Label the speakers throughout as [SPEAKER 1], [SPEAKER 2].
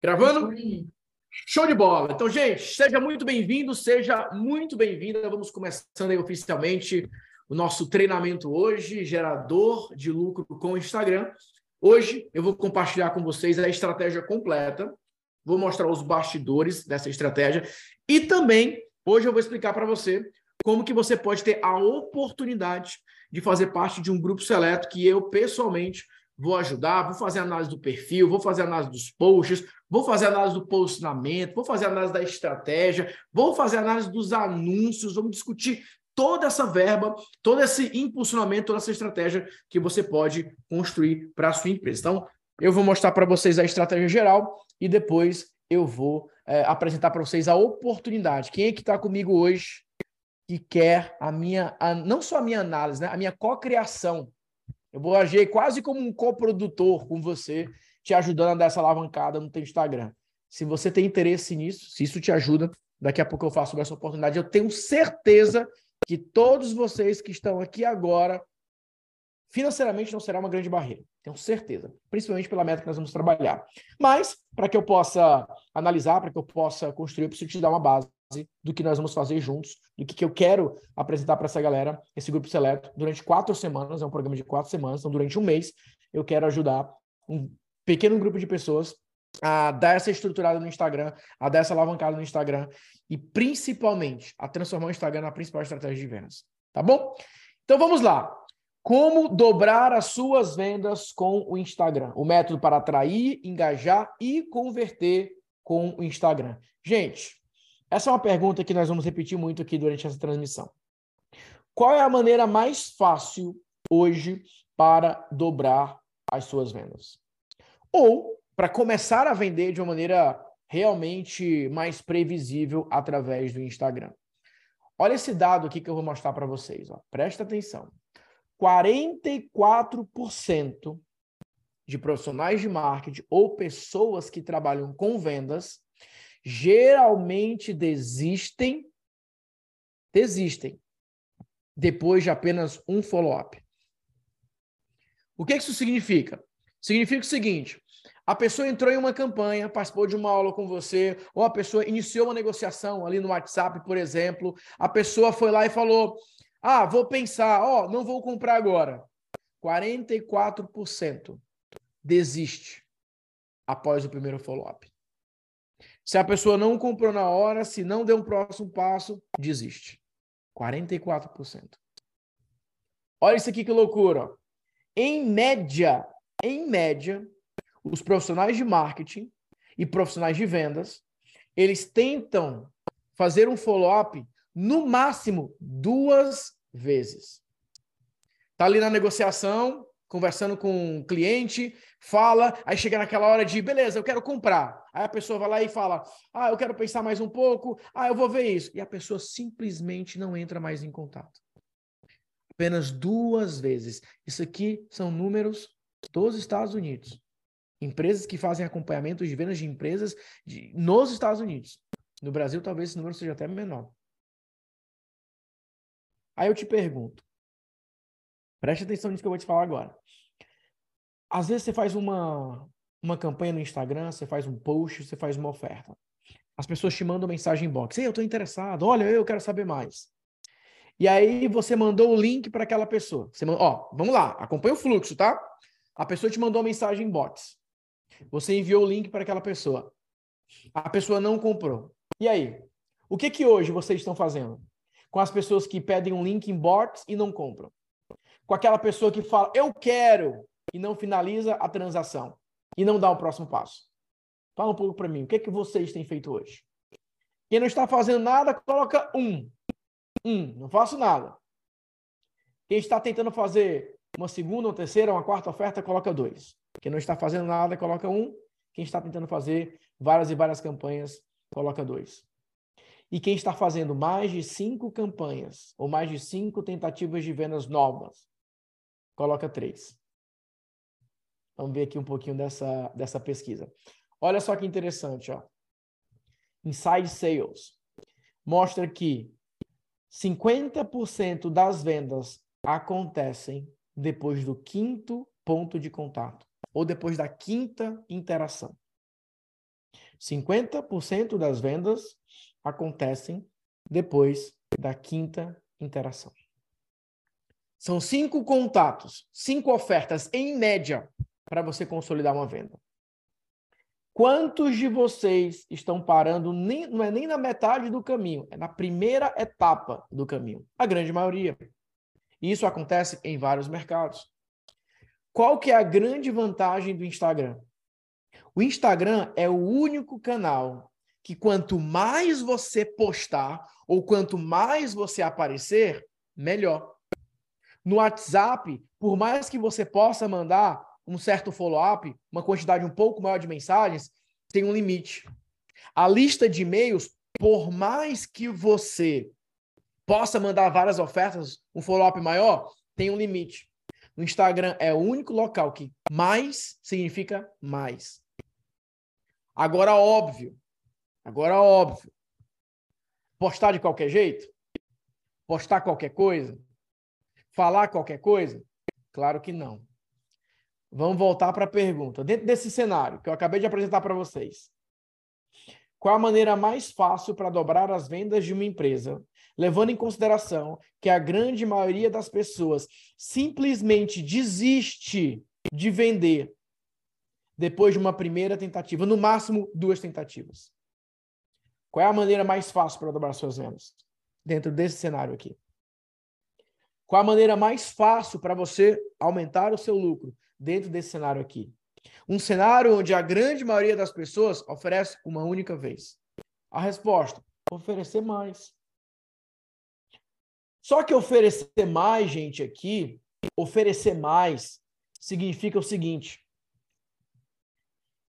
[SPEAKER 1] Gravando? Show de bola. Então, gente, seja muito bem-vindo, seja muito bem-vinda. Vamos começando aí oficialmente o nosso treinamento hoje, gerador de lucro com o Instagram. Hoje eu vou compartilhar com vocês a estratégia completa, vou mostrar os bastidores dessa estratégia e também hoje eu vou explicar para você como que você pode ter a oportunidade de fazer parte de um grupo seleto que eu pessoalmente vou ajudar, vou fazer análise do perfil, vou fazer análise dos posts, vou fazer análise do posicionamento, vou fazer análise da estratégia, vou fazer análise dos anúncios, vamos discutir toda essa verba, todo esse impulsionamento, toda essa estratégia que você pode construir para a sua empresa. Então, eu vou mostrar para vocês a estratégia geral e depois eu vou é, apresentar para vocês a oportunidade. Quem é que está comigo hoje que quer a minha, a, não só a minha análise, né, a minha cocriação eu vou agir quase como um coprodutor com você, te ajudando a dar essa alavancada no teu Instagram. Se você tem interesse nisso, se isso te ajuda, daqui a pouco eu faço essa oportunidade. Eu tenho certeza que todos vocês que estão aqui agora, financeiramente não será uma grande barreira. Tenho certeza. Principalmente pela meta que nós vamos trabalhar. Mas, para que eu possa analisar, para que eu possa construir, eu preciso te dar uma base do que nós vamos fazer juntos, do que, que eu quero apresentar para essa galera, esse grupo seleto, durante quatro semanas, é um programa de quatro semanas, então durante um mês eu quero ajudar um pequeno grupo de pessoas a dar essa estruturada no Instagram, a dar essa alavancada no Instagram e principalmente a transformar o Instagram na principal estratégia de vendas. Tá bom? Então vamos lá. Como dobrar as suas vendas com o Instagram? O método para atrair, engajar e converter com o Instagram. Gente, essa é uma pergunta que nós vamos repetir muito aqui durante essa transmissão. Qual é a maneira mais fácil hoje para dobrar as suas vendas? Ou para começar a vender de uma maneira realmente mais previsível através do Instagram. Olha esse dado aqui que eu vou mostrar para vocês. Ó. Presta atenção. 44% de profissionais de marketing ou pessoas que trabalham com vendas geralmente desistem, desistem depois de apenas um follow-up. O que isso significa? Significa o seguinte: a pessoa entrou em uma campanha, participou de uma aula com você, ou a pessoa iniciou uma negociação ali no WhatsApp, por exemplo, a pessoa foi lá e falou: "Ah, vou pensar, ó, oh, não vou comprar agora". 44% desiste após o primeiro follow-up. Se a pessoa não comprou na hora, se não deu um próximo passo, desiste. 44%. Olha isso aqui que loucura. Em média, em média, os profissionais de marketing e profissionais de vendas, eles tentam fazer um follow-up no máximo duas vezes. Tá ali na negociação, conversando com um cliente, fala, aí chega naquela hora de, beleza, eu quero comprar. Aí a pessoa vai lá e fala, ah, eu quero pensar mais um pouco, ah, eu vou ver isso. E a pessoa simplesmente não entra mais em contato. Apenas duas vezes. Isso aqui são números dos Estados Unidos. Empresas que fazem acompanhamento de vendas de empresas de, nos Estados Unidos. No Brasil, talvez esse número seja até menor. Aí eu te pergunto, Preste atenção nisso que eu vou te falar agora. Às vezes você faz uma, uma campanha no Instagram, você faz um post, você faz uma oferta. As pessoas te mandam mensagem inbox. Ei, eu estou interessado. Olha, eu quero saber mais. E aí você mandou o link para aquela pessoa. Você mandou, ó, vamos lá, acompanha o fluxo, tá? A pessoa te mandou uma mensagem inbox. Você enviou o link para aquela pessoa. A pessoa não comprou. E aí? O que que hoje vocês estão fazendo com as pessoas que pedem um link inbox e não compram? com aquela pessoa que fala, eu quero, e não finaliza a transação, e não dá o próximo passo? Fala um pouco para mim, o que, é que vocês têm feito hoje? Quem não está fazendo nada, coloca um. Um, não faço nada. Quem está tentando fazer uma segunda, uma terceira, uma quarta oferta, coloca dois. Quem não está fazendo nada, coloca um. Quem está tentando fazer várias e várias campanhas, coloca dois. E quem está fazendo mais de cinco campanhas ou mais de cinco tentativas de vendas novas, coloca três. Vamos ver aqui um pouquinho dessa, dessa pesquisa. Olha só que interessante, ó. Inside Sales mostra que 50% das vendas acontecem depois do quinto ponto de contato ou depois da quinta interação. 50% das vendas acontecem depois da quinta interação. São cinco contatos, cinco ofertas em média para você consolidar uma venda. Quantos de vocês estão parando, nem, não é nem na metade do caminho, é na primeira etapa do caminho? A grande maioria. E isso acontece em vários mercados. Qual que é a grande vantagem do Instagram? O Instagram é o único canal que quanto mais você postar ou quanto mais você aparecer, melhor. No WhatsApp, por mais que você possa mandar um certo follow-up, uma quantidade um pouco maior de mensagens, tem um limite. A lista de e-mails, por mais que você possa mandar várias ofertas, um follow-up maior, tem um limite. No Instagram é o único local que mais significa mais. Agora, óbvio, agora, óbvio, postar de qualquer jeito? Postar qualquer coisa? Falar qualquer coisa? Claro que não. Vamos voltar para a pergunta. Dentro desse cenário que eu acabei de apresentar para vocês, qual a maneira mais fácil para dobrar as vendas de uma empresa, levando em consideração que a grande maioria das pessoas simplesmente desiste de vender depois de uma primeira tentativa, no máximo duas tentativas? Qual é a maneira mais fácil para dobrar suas vendas? Dentro desse cenário aqui. Qual a maneira mais fácil para você aumentar o seu lucro dentro desse cenário aqui? Um cenário onde a grande maioria das pessoas oferece uma única vez. A resposta: oferecer mais. Só que oferecer mais, gente, aqui, oferecer mais significa o seguinte: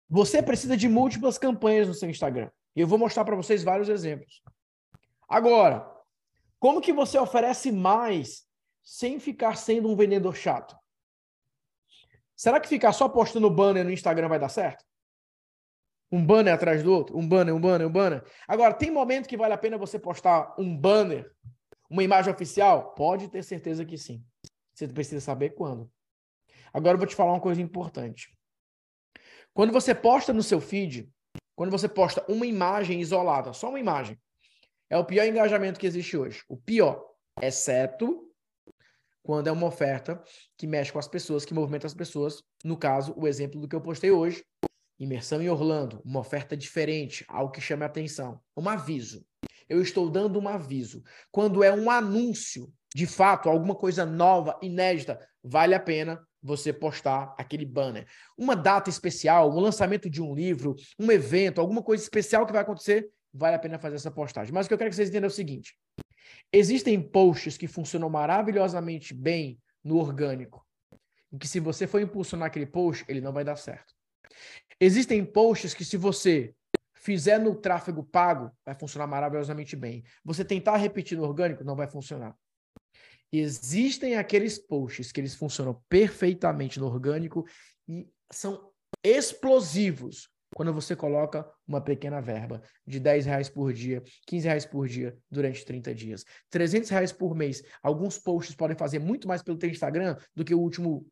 [SPEAKER 1] você precisa de múltiplas campanhas no seu Instagram. E eu vou mostrar para vocês vários exemplos. Agora, como que você oferece mais sem ficar sendo um vendedor chato? Será que ficar só postando banner no Instagram vai dar certo? Um banner atrás do outro, um banner, um banner, um banner. Agora, tem momento que vale a pena você postar um banner, uma imagem oficial? Pode ter certeza que sim. Você precisa saber quando. Agora eu vou te falar uma coisa importante. Quando você posta no seu feed, quando você posta uma imagem isolada, só uma imagem, é o pior engajamento que existe hoje. O pior, exceto quando é uma oferta que mexe com as pessoas, que movimenta as pessoas. No caso, o exemplo do que eu postei hoje, imersão em Orlando, uma oferta diferente, algo que chame a atenção, um aviso. Eu estou dando um aviso. Quando é um anúncio, de fato, alguma coisa nova, inédita, vale a pena você postar aquele banner. Uma data especial, um lançamento de um livro, um evento, alguma coisa especial que vai acontecer, vale a pena fazer essa postagem. Mas o que eu quero que vocês entendam é o seguinte: Existem posts que funcionam maravilhosamente bem no orgânico, em que se você for impulsionar aquele post, ele não vai dar certo. Existem posts que se você fizer no tráfego pago, vai funcionar maravilhosamente bem. Você tentar repetir no orgânico, não vai funcionar. Existem aqueles posts que eles funcionam perfeitamente no orgânico e são explosivos quando você coloca uma pequena verba de 10 reais por dia, 15 reais por dia durante 30 dias, 300 reais por mês. Alguns posts podem fazer muito mais pelo teu Instagram do que o último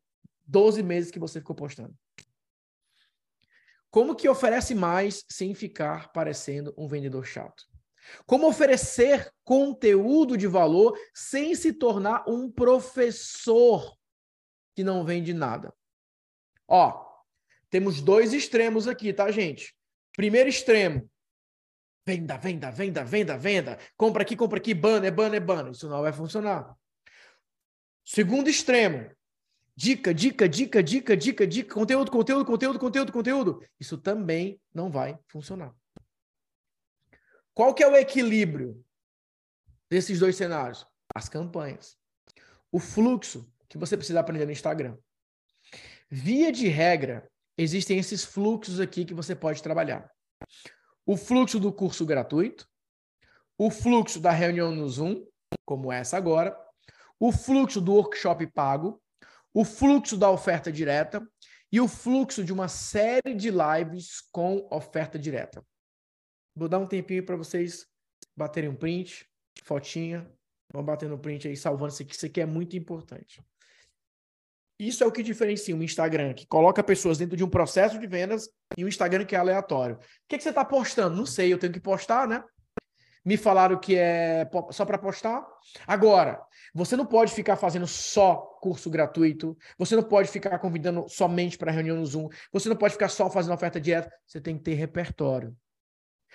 [SPEAKER 1] 12 meses que você ficou postando. Como que oferece mais sem ficar parecendo um vendedor chato? Como oferecer conteúdo de valor sem se tornar um professor que não vende nada? Ó, temos dois extremos aqui, tá, gente? Primeiro extremo. Venda, venda, venda, venda, venda. Compra aqui, compra aqui, banner, banner, banner. Isso não vai funcionar. Segundo extremo. Dica, dica, dica, dica, dica, dica, conteúdo, conteúdo, conteúdo, conteúdo, conteúdo. Isso também não vai funcionar. Qual que é o equilíbrio desses dois cenários? As campanhas. O fluxo que você precisa aprender no Instagram. Via de regra, existem esses fluxos aqui que você pode trabalhar. O fluxo do curso gratuito, o fluxo da reunião no Zoom, como essa agora, o fluxo do workshop pago, o fluxo da oferta direta e o fluxo de uma série de lives com oferta direta. Vou dar um tempinho para vocês baterem um print, fotinha, Vamos bater no print aí, salvando isso aqui. Isso aqui é muito importante. Isso é o que diferencia um Instagram que coloca pessoas dentro de um processo de vendas e um Instagram que é aleatório. O que, que você está postando? Não sei, eu tenho que postar, né? Me falaram que é só para postar. Agora, você não pode ficar fazendo só curso gratuito. Você não pode ficar convidando somente para reunião no Zoom. Você não pode ficar só fazendo oferta direta. Você tem que ter repertório.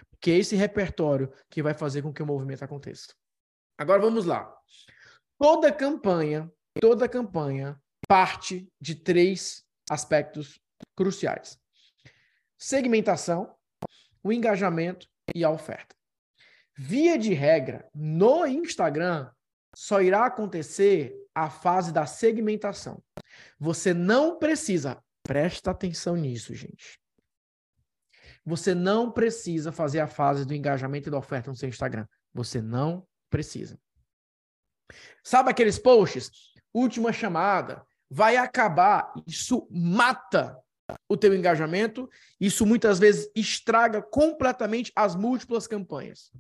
[SPEAKER 1] Porque é esse repertório que vai fazer com que o movimento aconteça. Agora vamos lá. Toda campanha, toda campanha parte de três aspectos cruciais: segmentação, o engajamento e a oferta. Via de regra, no Instagram só irá acontecer a fase da segmentação. Você não precisa, presta atenção nisso, gente. Você não precisa fazer a fase do engajamento e da oferta no seu Instagram. Você não precisa. Sabe aqueles posts? Última chamada, vai acabar, isso mata o teu engajamento, isso muitas vezes estraga completamente as múltiplas campanhas.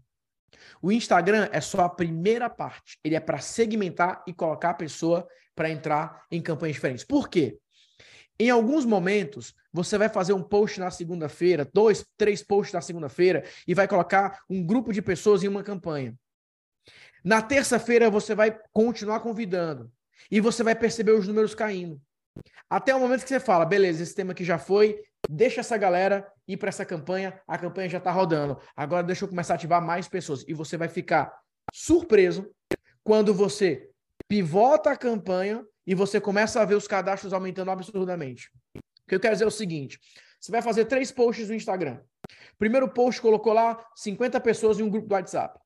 [SPEAKER 1] O Instagram é só a primeira parte, ele é para segmentar e colocar a pessoa para entrar em campanhas diferentes. Por quê? Em alguns momentos, você vai fazer um post na segunda-feira, dois, três posts na segunda-feira, e vai colocar um grupo de pessoas em uma campanha. Na terça-feira, você vai continuar convidando. E você vai perceber os números caindo. Até o momento que você fala, beleza, esse tema aqui já foi, deixa essa galera ir para essa campanha, a campanha já está rodando. Agora deixa eu começar a ativar mais pessoas. E você vai ficar surpreso quando você pivota a campanha e você começa a ver os cadastros aumentando absurdamente. O que eu quero dizer é o seguinte: você vai fazer três posts no Instagram. Primeiro post colocou lá 50 pessoas em um grupo do WhatsApp.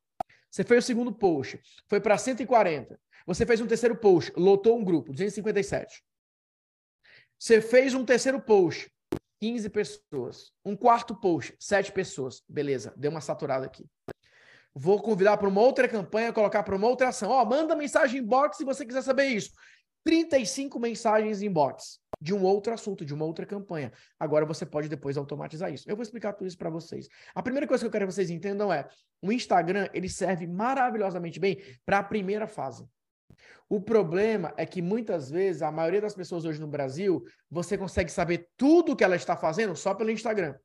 [SPEAKER 1] Você fez o segundo post, foi para 140. Você fez um terceiro post, lotou um grupo, 257. Você fez um terceiro post, 15 pessoas. Um quarto post, 7 pessoas. Beleza, deu uma saturada aqui. Vou convidar para uma outra campanha, colocar para uma outra ação. Ó, manda mensagem inbox se você quiser saber isso. 35 mensagens inbox de um outro assunto, de uma outra campanha. Agora você pode depois automatizar isso. Eu vou explicar tudo isso para vocês. A primeira coisa que eu quero que vocês entendam é: o Instagram ele serve maravilhosamente bem para a primeira fase. O problema é que muitas vezes, a maioria das pessoas hoje no Brasil, você consegue saber tudo que ela está fazendo só pelo Instagram.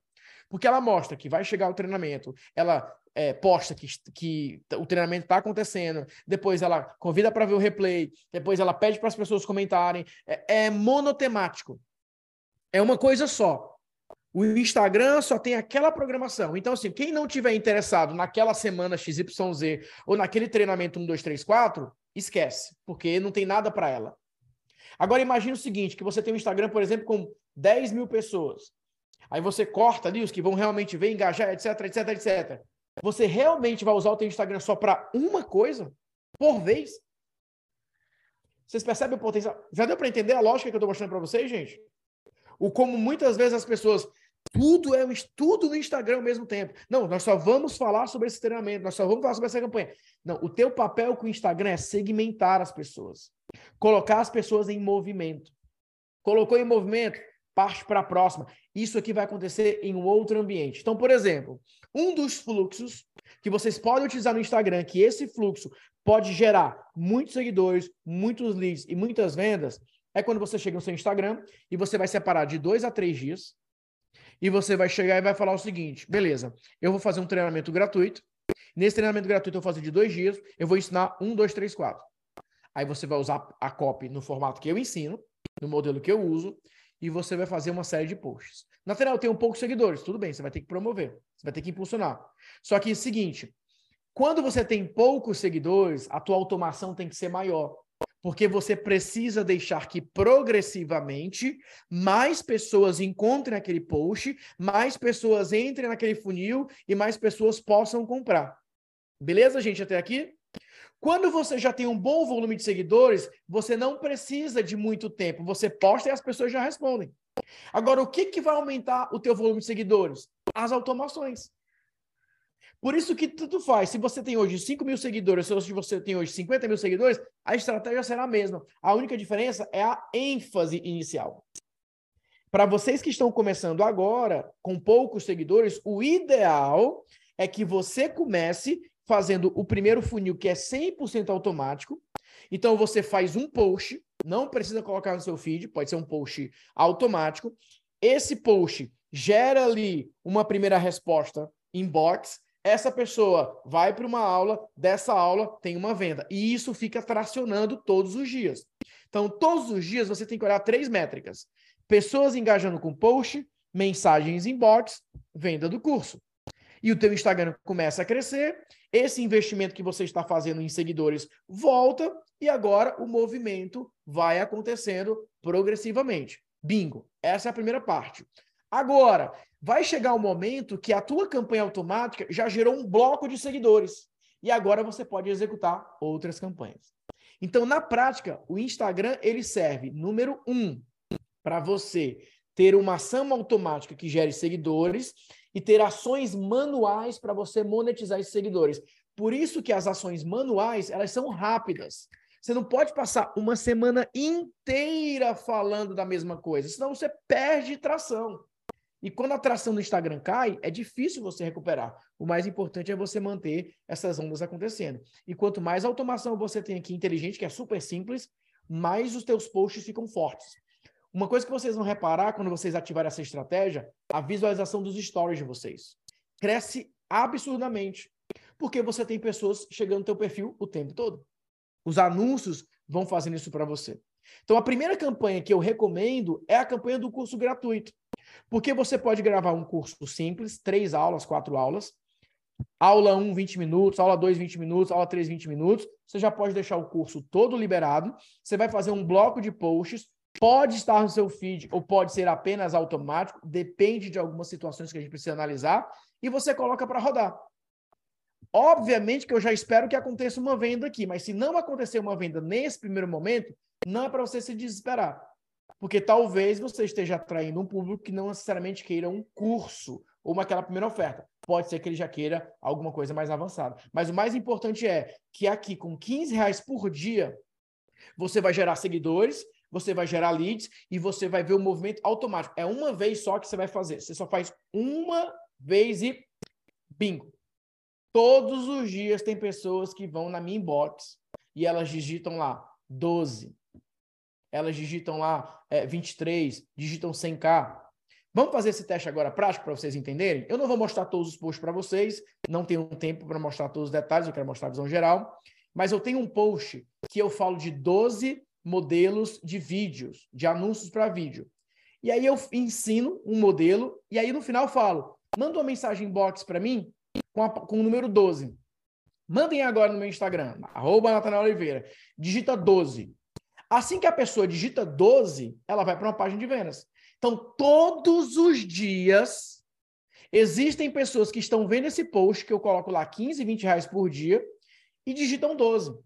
[SPEAKER 1] Porque ela mostra que vai chegar o treinamento, ela é, posta que, que o treinamento está acontecendo, depois ela convida para ver o replay, depois ela pede para as pessoas comentarem. É, é monotemático. É uma coisa só. O Instagram só tem aquela programação. Então, assim, quem não tiver interessado naquela semana XYZ ou naquele treinamento 1, 2, 3, 4, esquece, porque não tem nada para ela. Agora imagine o seguinte, que você tem um Instagram, por exemplo, com 10 mil pessoas. Aí você corta ali os que vão realmente ver, engajar, etc, etc, etc. Você realmente vai usar o teu Instagram só para uma coisa por vez? Vocês percebem o potencial? Já deu para entender a lógica que eu estou mostrando para vocês, gente? O como muitas vezes as pessoas tudo é tudo no Instagram ao mesmo tempo. Não, nós só vamos falar sobre esse treinamento, nós só vamos falar sobre essa campanha. Não, o teu papel com o Instagram é segmentar as pessoas, colocar as pessoas em movimento. Colocou em movimento, parte para a próxima. Isso aqui vai acontecer em um outro ambiente. Então, por exemplo, um dos fluxos que vocês podem utilizar no Instagram, que esse fluxo pode gerar muitos seguidores, muitos leads e muitas vendas, é quando você chega no seu Instagram e você vai separar de dois a três dias e você vai chegar e vai falar o seguinte: beleza, eu vou fazer um treinamento gratuito. Nesse treinamento gratuito eu vou fazer de dois dias, eu vou ensinar um, dois, três, quatro. Aí você vai usar a copy no formato que eu ensino, no modelo que eu uso, e você vai fazer uma série de posts. Na final, eu tenho poucos seguidores, tudo bem, você vai ter que promover, você vai ter que impulsionar. Só que é o seguinte, quando você tem poucos seguidores, a tua automação tem que ser maior. Porque você precisa deixar que progressivamente mais pessoas encontrem aquele post, mais pessoas entrem naquele funil e mais pessoas possam comprar. Beleza, gente, até aqui? Quando você já tem um bom volume de seguidores, você não precisa de muito tempo. Você posta e as pessoas já respondem. Agora, o que, que vai aumentar o teu volume de seguidores? As automações. Por isso que tudo faz. Se você tem hoje 5 mil seguidores, se você tem hoje 50 mil seguidores, a estratégia será a mesma. A única diferença é a ênfase inicial. Para vocês que estão começando agora, com poucos seguidores, o ideal é que você comece fazendo o primeiro funil, que é 100% automático. Então, você faz um post, não precisa colocar no seu feed, pode ser um post automático. Esse post gera ali uma primeira resposta inbox. Essa pessoa vai para uma aula, dessa aula tem uma venda. E isso fica tracionando todos os dias. Então, todos os dias você tem que olhar três métricas: pessoas engajando com post, mensagens inbox, venda do curso. E o teu Instagram começa a crescer, esse investimento que você está fazendo em seguidores volta e agora o movimento vai acontecendo progressivamente. Bingo. Essa é a primeira parte. Agora, vai chegar um momento que a tua campanha automática já gerou um bloco de seguidores. E agora você pode executar outras campanhas. Então, na prática, o Instagram ele serve, número um, para você ter uma ação automática que gere seguidores e ter ações manuais para você monetizar esses seguidores. Por isso que as ações manuais, elas são rápidas. Você não pode passar uma semana inteira falando da mesma coisa, senão você perde tração. E quando a tração do Instagram cai, é difícil você recuperar. O mais importante é você manter essas ondas acontecendo. E quanto mais automação você tem aqui inteligente, que é super simples, mais os teus posts ficam fortes. Uma coisa que vocês vão reparar quando vocês ativarem essa estratégia, a visualização dos stories de vocês. Cresce absurdamente. Porque você tem pessoas chegando no teu perfil o tempo todo. Os anúncios vão fazendo isso para você. Então, a primeira campanha que eu recomendo é a campanha do curso gratuito. Porque você pode gravar um curso simples, três aulas, quatro aulas. Aula 1, 20 minutos, aula 2, 20 minutos, aula 3, 20 minutos. Você já pode deixar o curso todo liberado. Você vai fazer um bloco de posts. Pode estar no seu feed ou pode ser apenas automático, depende de algumas situações que a gente precisa analisar. E você coloca para rodar. Obviamente que eu já espero que aconteça uma venda aqui, mas se não acontecer uma venda nesse primeiro momento, não é para você se desesperar. Porque talvez você esteja atraindo um público que não necessariamente queira um curso ou uma, aquela primeira oferta. Pode ser que ele já queira alguma coisa mais avançada. Mas o mais importante é que aqui, com 15 reais por dia, você vai gerar seguidores, você vai gerar leads e você vai ver o movimento automático. É uma vez só que você vai fazer. Você só faz uma vez e bingo. Todos os dias tem pessoas que vão na minha inbox e elas digitam lá 12, elas digitam lá é, 23, digitam 100k. Vamos fazer esse teste agora prático para vocês entenderem? Eu não vou mostrar todos os posts para vocês, não tenho tempo para mostrar todos os detalhes, eu quero mostrar a visão geral, mas eu tenho um post que eu falo de 12 modelos de vídeos, de anúncios para vídeo. E aí eu ensino um modelo e aí no final eu falo: manda uma mensagem box para mim com, a, com o número 12. Mandem agora no meu Instagram, arroba Oliveira. Digita 12. Assim que a pessoa digita 12, ela vai para uma página de vendas. Então, todos os dias, existem pessoas que estão vendo esse post, que eu coloco lá 15, 20 reais por dia, e digitam 12.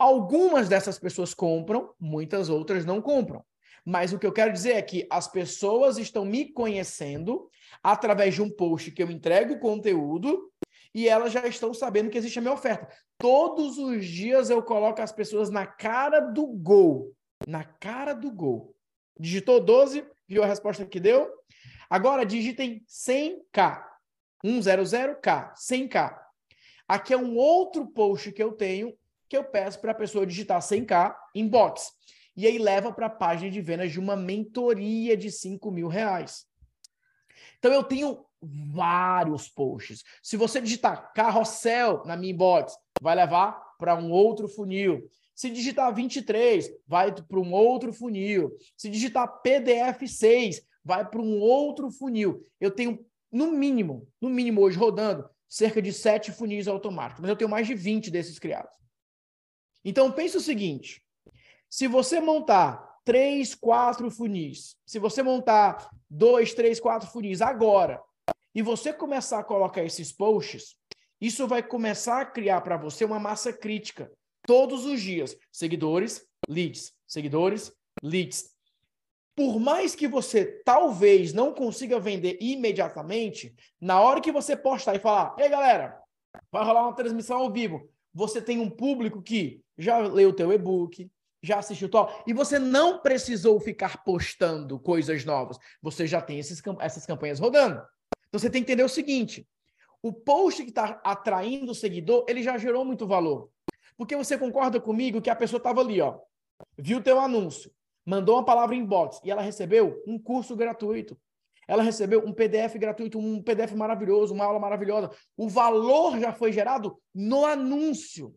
[SPEAKER 1] Algumas dessas pessoas compram, muitas outras não compram. Mas o que eu quero dizer é que as pessoas estão me conhecendo através de um post que eu entrego conteúdo e elas já estão sabendo que existe a minha oferta. Todos os dias eu coloco as pessoas na cara do gol. Na cara do gol. Digitou 12, viu a resposta que deu? Agora digitem 100k. 100k, 100k. Aqui é um outro post que eu tenho que eu peço para a pessoa digitar 100k em box. E aí leva para a página de vendas de uma mentoria de 5 mil reais. Então eu tenho vários posts. Se você digitar carrossel na minha inbox, vai levar para um outro funil. Se digitar 23, vai para um outro funil. Se digitar PDF 6, vai para um outro funil. Eu tenho, no mínimo, no mínimo hoje rodando, cerca de 7 funis automáticos, mas eu tenho mais de 20 desses criados. Então, pense o seguinte: se você montar três, quatro funis, se você montar dois, três, quatro funis agora, e você começar a colocar esses posts, isso vai começar a criar para você uma massa crítica todos os dias. Seguidores, leads, seguidores, leads. Por mais que você talvez não consiga vender imediatamente, na hora que você postar e falar: "Ei, galera, vai rolar uma transmissão ao vivo". Você tem um público que já leu o teu e-book, já assistiu tal, e você não precisou ficar postando coisas novas. Você já tem esses, essas campanhas rodando. Então você tem que entender o seguinte: o post que está atraindo o seguidor, ele já gerou muito valor. Porque você concorda comigo que a pessoa estava ali, ó, viu teu anúncio, mandou uma palavra inbox e ela recebeu um curso gratuito. Ela recebeu um PDF gratuito, um PDF maravilhoso, uma aula maravilhosa. O valor já foi gerado no anúncio.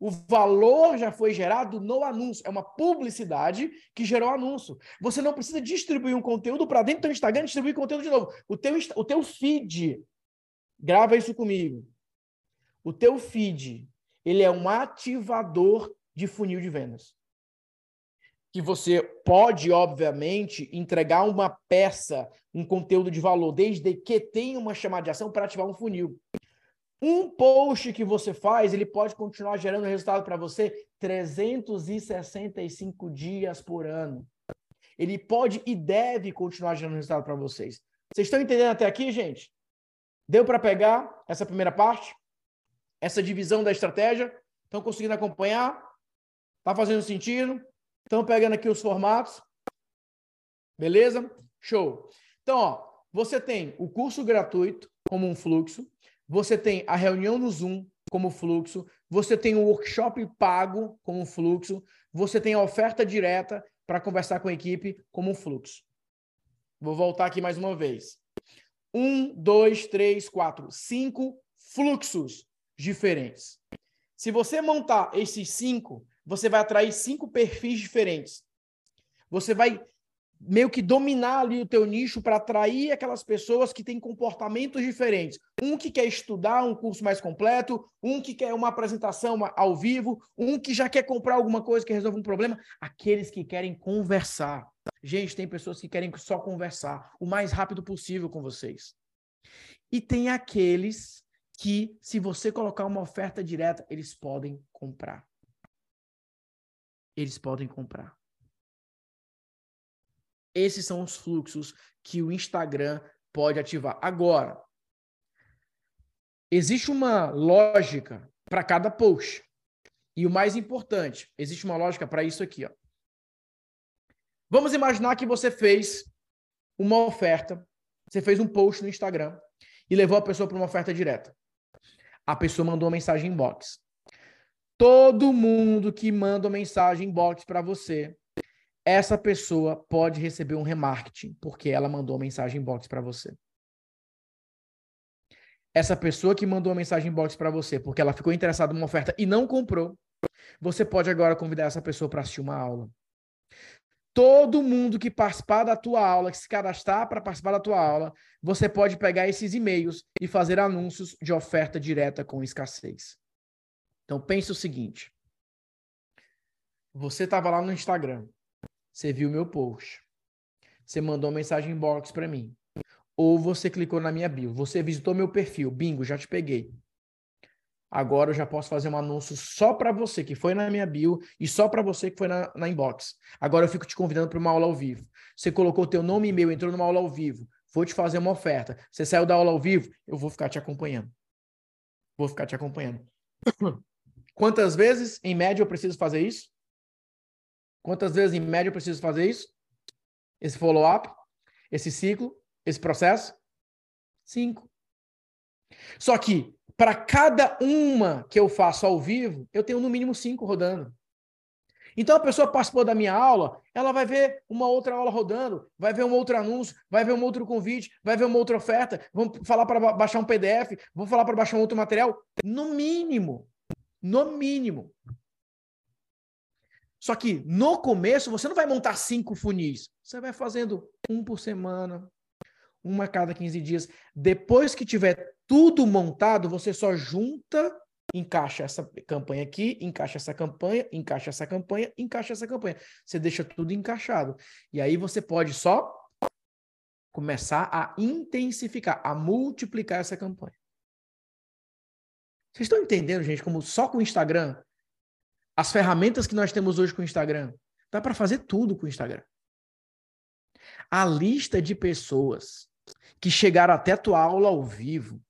[SPEAKER 1] O valor já foi gerado no anúncio. É uma publicidade que gerou anúncio. Você não precisa distribuir um conteúdo para dentro do Instagram e distribuir conteúdo de novo. O teu, o teu feed, grava isso comigo. O teu feed, ele é um ativador de funil de vendas. Que você pode, obviamente, entregar uma peça, um conteúdo de valor, desde que tenha uma chamada de ação para ativar um funil. Um post que você faz, ele pode continuar gerando resultado para você 365 dias por ano. Ele pode e deve continuar gerando resultado para vocês. Vocês estão entendendo até aqui, gente? Deu para pegar essa primeira parte? Essa divisão da estratégia? Estão conseguindo acompanhar? Está fazendo sentido? Estão pegando aqui os formatos? Beleza? Show. Então, ó, você tem o curso gratuito como um fluxo, você tem a reunião no Zoom como fluxo, você tem o workshop pago como fluxo, você tem a oferta direta para conversar com a equipe como um fluxo. Vou voltar aqui mais uma vez. Um, dois, três, quatro, cinco fluxos diferentes. Se você montar esses cinco, você vai atrair cinco perfis diferentes. Você vai meio que dominar ali o teu nicho para atrair aquelas pessoas que têm comportamentos diferentes. Um que quer estudar um curso mais completo, um que quer uma apresentação ao vivo, um que já quer comprar alguma coisa que resolva um problema, aqueles que querem conversar. Gente, tem pessoas que querem só conversar o mais rápido possível com vocês. E tem aqueles que, se você colocar uma oferta direta, eles podem comprar. Eles podem comprar. Esses são os fluxos que o Instagram pode ativar. Agora, existe uma lógica para cada post. E o mais importante, existe uma lógica para isso aqui. Ó. Vamos imaginar que você fez uma oferta, você fez um post no Instagram e levou a pessoa para uma oferta direta. A pessoa mandou uma mensagem inbox. Todo mundo que manda uma mensagem inbox para você essa pessoa pode receber um remarketing porque ela mandou uma mensagem inbox para você. Essa pessoa que mandou uma mensagem inbox para você porque ela ficou interessada numa oferta e não comprou, você pode agora convidar essa pessoa para assistir uma aula. Todo mundo que participar da tua aula, que se cadastrar para participar da tua aula, você pode pegar esses e-mails e fazer anúncios de oferta direta com escassez. Então pense o seguinte: você estava lá no Instagram, você viu meu post. Você mandou uma mensagem inbox para mim. Ou você clicou na minha bio. Você visitou meu perfil. Bingo, já te peguei. Agora eu já posso fazer um anúncio só para você que foi na minha bio e só para você que foi na, na inbox. Agora eu fico te convidando para uma aula ao vivo. Você colocou teu nome e e-mail, entrou numa aula ao vivo. Vou te fazer uma oferta. Você saiu da aula ao vivo, eu vou ficar te acompanhando. Vou ficar te acompanhando. Quantas vezes, em média, eu preciso fazer isso? Quantas vezes, em média, eu preciso fazer isso? Esse follow-up? Esse ciclo? Esse processo? Cinco. Só que, para cada uma que eu faço ao vivo, eu tenho no mínimo cinco rodando. Então, a pessoa participou da minha aula, ela vai ver uma outra aula rodando, vai ver um outro anúncio, vai ver um outro convite, vai ver uma outra oferta, vamos falar para baixar um PDF, vamos falar para baixar um outro material. No mínimo. No mínimo. Só que no começo você não vai montar cinco funis. Você vai fazendo um por semana, uma a cada 15 dias. Depois que tiver tudo montado, você só junta, encaixa essa campanha aqui, encaixa essa campanha, encaixa essa campanha, encaixa essa campanha. Você deixa tudo encaixado. E aí você pode só começar a intensificar, a multiplicar essa campanha. Vocês estão entendendo, gente, como só com o Instagram as ferramentas que nós temos hoje com o Instagram, dá para fazer tudo com o Instagram. A lista de pessoas que chegaram até a tua aula ao vivo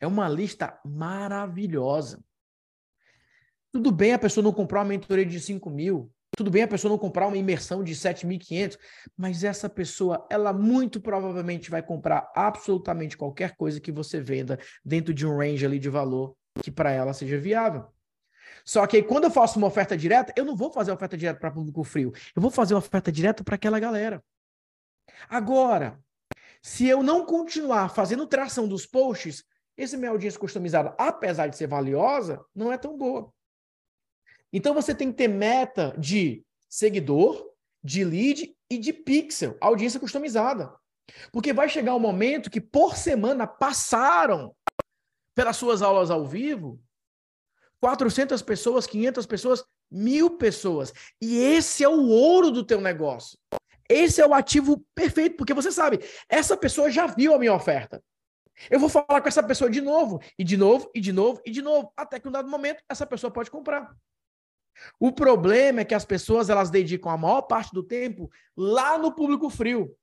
[SPEAKER 1] é uma lista maravilhosa. Tudo bem a pessoa não comprar uma mentoria de 5 mil, Tudo bem a pessoa não comprar uma imersão de 7.500, mas essa pessoa, ela muito provavelmente vai comprar absolutamente qualquer coisa que você venda dentro de um range ali de valor que para ela seja viável. Só que aí, quando eu faço uma oferta direta, eu não vou fazer oferta direta para público frio. Eu vou fazer uma oferta direta para aquela galera. Agora, se eu não continuar fazendo tração dos posts, esse minha audiência customizada, apesar de ser valiosa, não é tão boa. Então você tem que ter meta de seguidor, de lead e de pixel, audiência customizada. Porque vai chegar um momento que por semana passaram pelas suas aulas ao vivo 400 pessoas, 500 pessoas, mil pessoas. E esse é o ouro do teu negócio. Esse é o ativo perfeito, porque você sabe, essa pessoa já viu a minha oferta. Eu vou falar com essa pessoa de novo, e de novo, e de novo, e de novo, até que um dado momento essa pessoa pode comprar. O problema é que as pessoas elas dedicam a maior parte do tempo lá no público frio.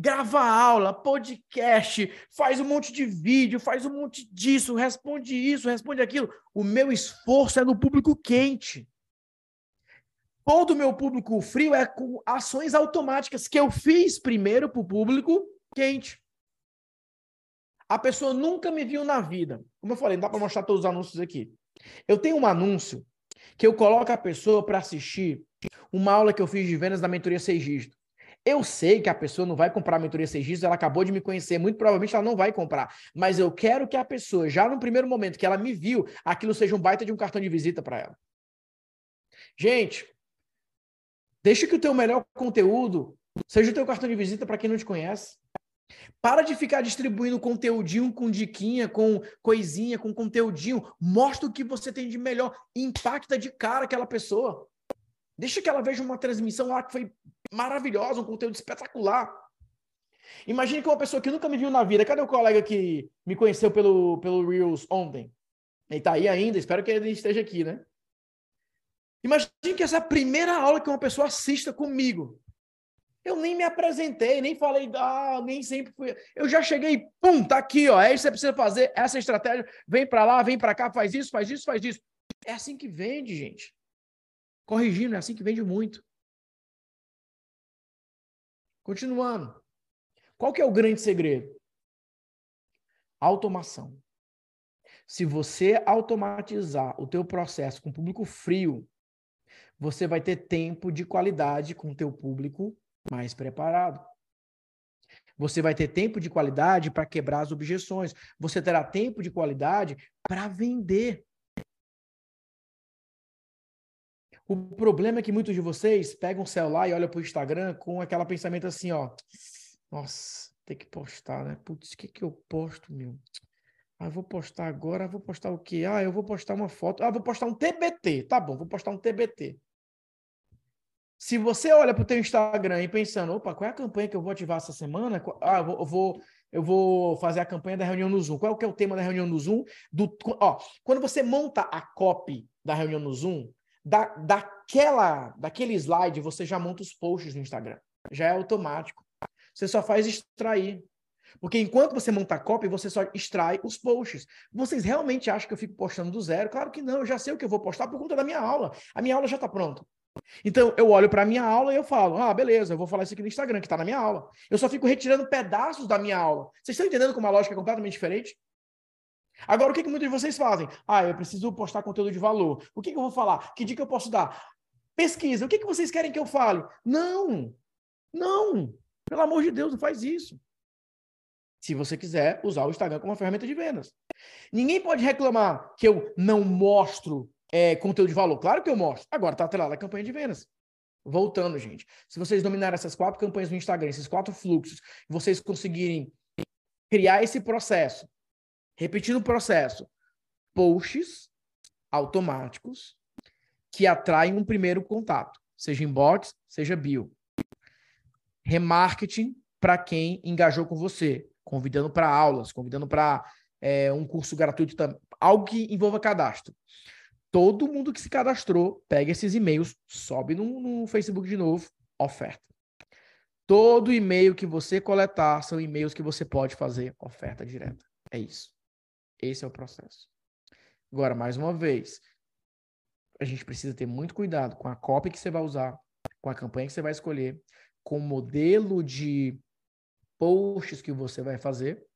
[SPEAKER 1] Grava aula, podcast, faz um monte de vídeo, faz um monte disso, responde isso, responde aquilo. O meu esforço é no público quente. Todo o meu público frio é com ações automáticas que eu fiz primeiro para o público quente. A pessoa nunca me viu na vida. Como eu falei, não dá para mostrar todos os anúncios aqui. Eu tenho um anúncio que eu coloco a pessoa para assistir uma aula que eu fiz de vendas da mentoria 6 dígitos. Eu sei que a pessoa não vai comprar a mentoria 6 dígitos, ela acabou de me conhecer, muito provavelmente ela não vai comprar. Mas eu quero que a pessoa, já no primeiro momento que ela me viu, aquilo seja um baita de um cartão de visita para ela. Gente, deixa que o teu melhor conteúdo seja o teu cartão de visita para quem não te conhece. Para de ficar distribuindo conteúdinho com diquinha, com coisinha, com conteúdinho. Mostra o que você tem de melhor. Impacta de cara aquela pessoa. Deixa que ela veja uma transmissão lá que foi maravilhosa, um conteúdo espetacular. Imagine que uma pessoa que nunca me viu na vida. Cadê o colega que me conheceu pelo, pelo Reels ontem? Ele tá aí ainda, espero que ele esteja aqui, né? Imagine que essa é a primeira aula que uma pessoa assista comigo. Eu nem me apresentei, nem falei, ah, nem sempre fui. Eu já cheguei, pum, tá aqui, ó. É isso que você precisa fazer, essa estratégia. Vem para lá, vem para cá, faz isso, faz isso, faz isso. É assim que vende, gente. Corrigindo, é assim que vende muito. Continuando. Qual que é o grande segredo? Automação. Se você automatizar o teu processo com público frio, você vai ter tempo de qualidade com o teu público mais preparado. Você vai ter tempo de qualidade para quebrar as objeções. Você terá tempo de qualidade para vender. O problema é que muitos de vocês pegam o celular e olham para o Instagram com aquele pensamento assim, ó. Nossa, tem que postar, né? Putz, o que, que eu posto, meu? Ah, vou postar agora, vou postar o quê? Ah, eu vou postar uma foto. Ah, vou postar um TBT. Tá bom, vou postar um TBT. Se você olha para o teu Instagram e pensando, opa, qual é a campanha que eu vou ativar essa semana? Ah, eu vou, eu vou, fazer a campanha da reunião no Zoom. Qual é o tema da reunião no Zoom? Do, ó, quando você monta a copy da reunião no Zoom, da, daquela, daquele slide, você já monta os posts no Instagram. Já é automático. Você só faz extrair. Porque enquanto você monta a copy, você só extrai os posts. Vocês realmente acham que eu fico postando do zero? Claro que não, eu já sei o que eu vou postar por conta da minha aula. A minha aula já está pronta. Então, eu olho para a minha aula e eu falo, ah, beleza, eu vou falar isso aqui no Instagram, que está na minha aula. Eu só fico retirando pedaços da minha aula. Vocês estão entendendo como a lógica é completamente diferente? Agora, o que, que muitos de vocês fazem? Ah, eu preciso postar conteúdo de valor. O que, que eu vou falar? Que dica eu posso dar? Pesquisa. O que, que vocês querem que eu fale? Não! Não! Pelo amor de Deus, não faz isso. Se você quiser usar o Instagram como uma ferramenta de vendas. Ninguém pode reclamar que eu não mostro é, conteúdo de valor? Claro que eu mostro. Agora está atrelado a campanha de vendas. Voltando, gente. Se vocês dominarem essas quatro campanhas no Instagram, esses quatro fluxos, vocês conseguirem criar esse processo, repetindo o processo, posts automáticos que atraem um primeiro contato, seja inbox, seja bio. Remarketing para quem engajou com você, convidando para aulas, convidando para é, um curso gratuito, algo que envolva cadastro todo mundo que se cadastrou pega esses e-mails, sobe no, no Facebook de novo, oferta. Todo e-mail que você coletar são e-mails que você pode fazer oferta direta. É isso. Esse é o processo. Agora, mais uma vez, a gente precisa ter muito cuidado com a cópia que você vai usar, com a campanha que você vai escolher, com o modelo de posts que você vai fazer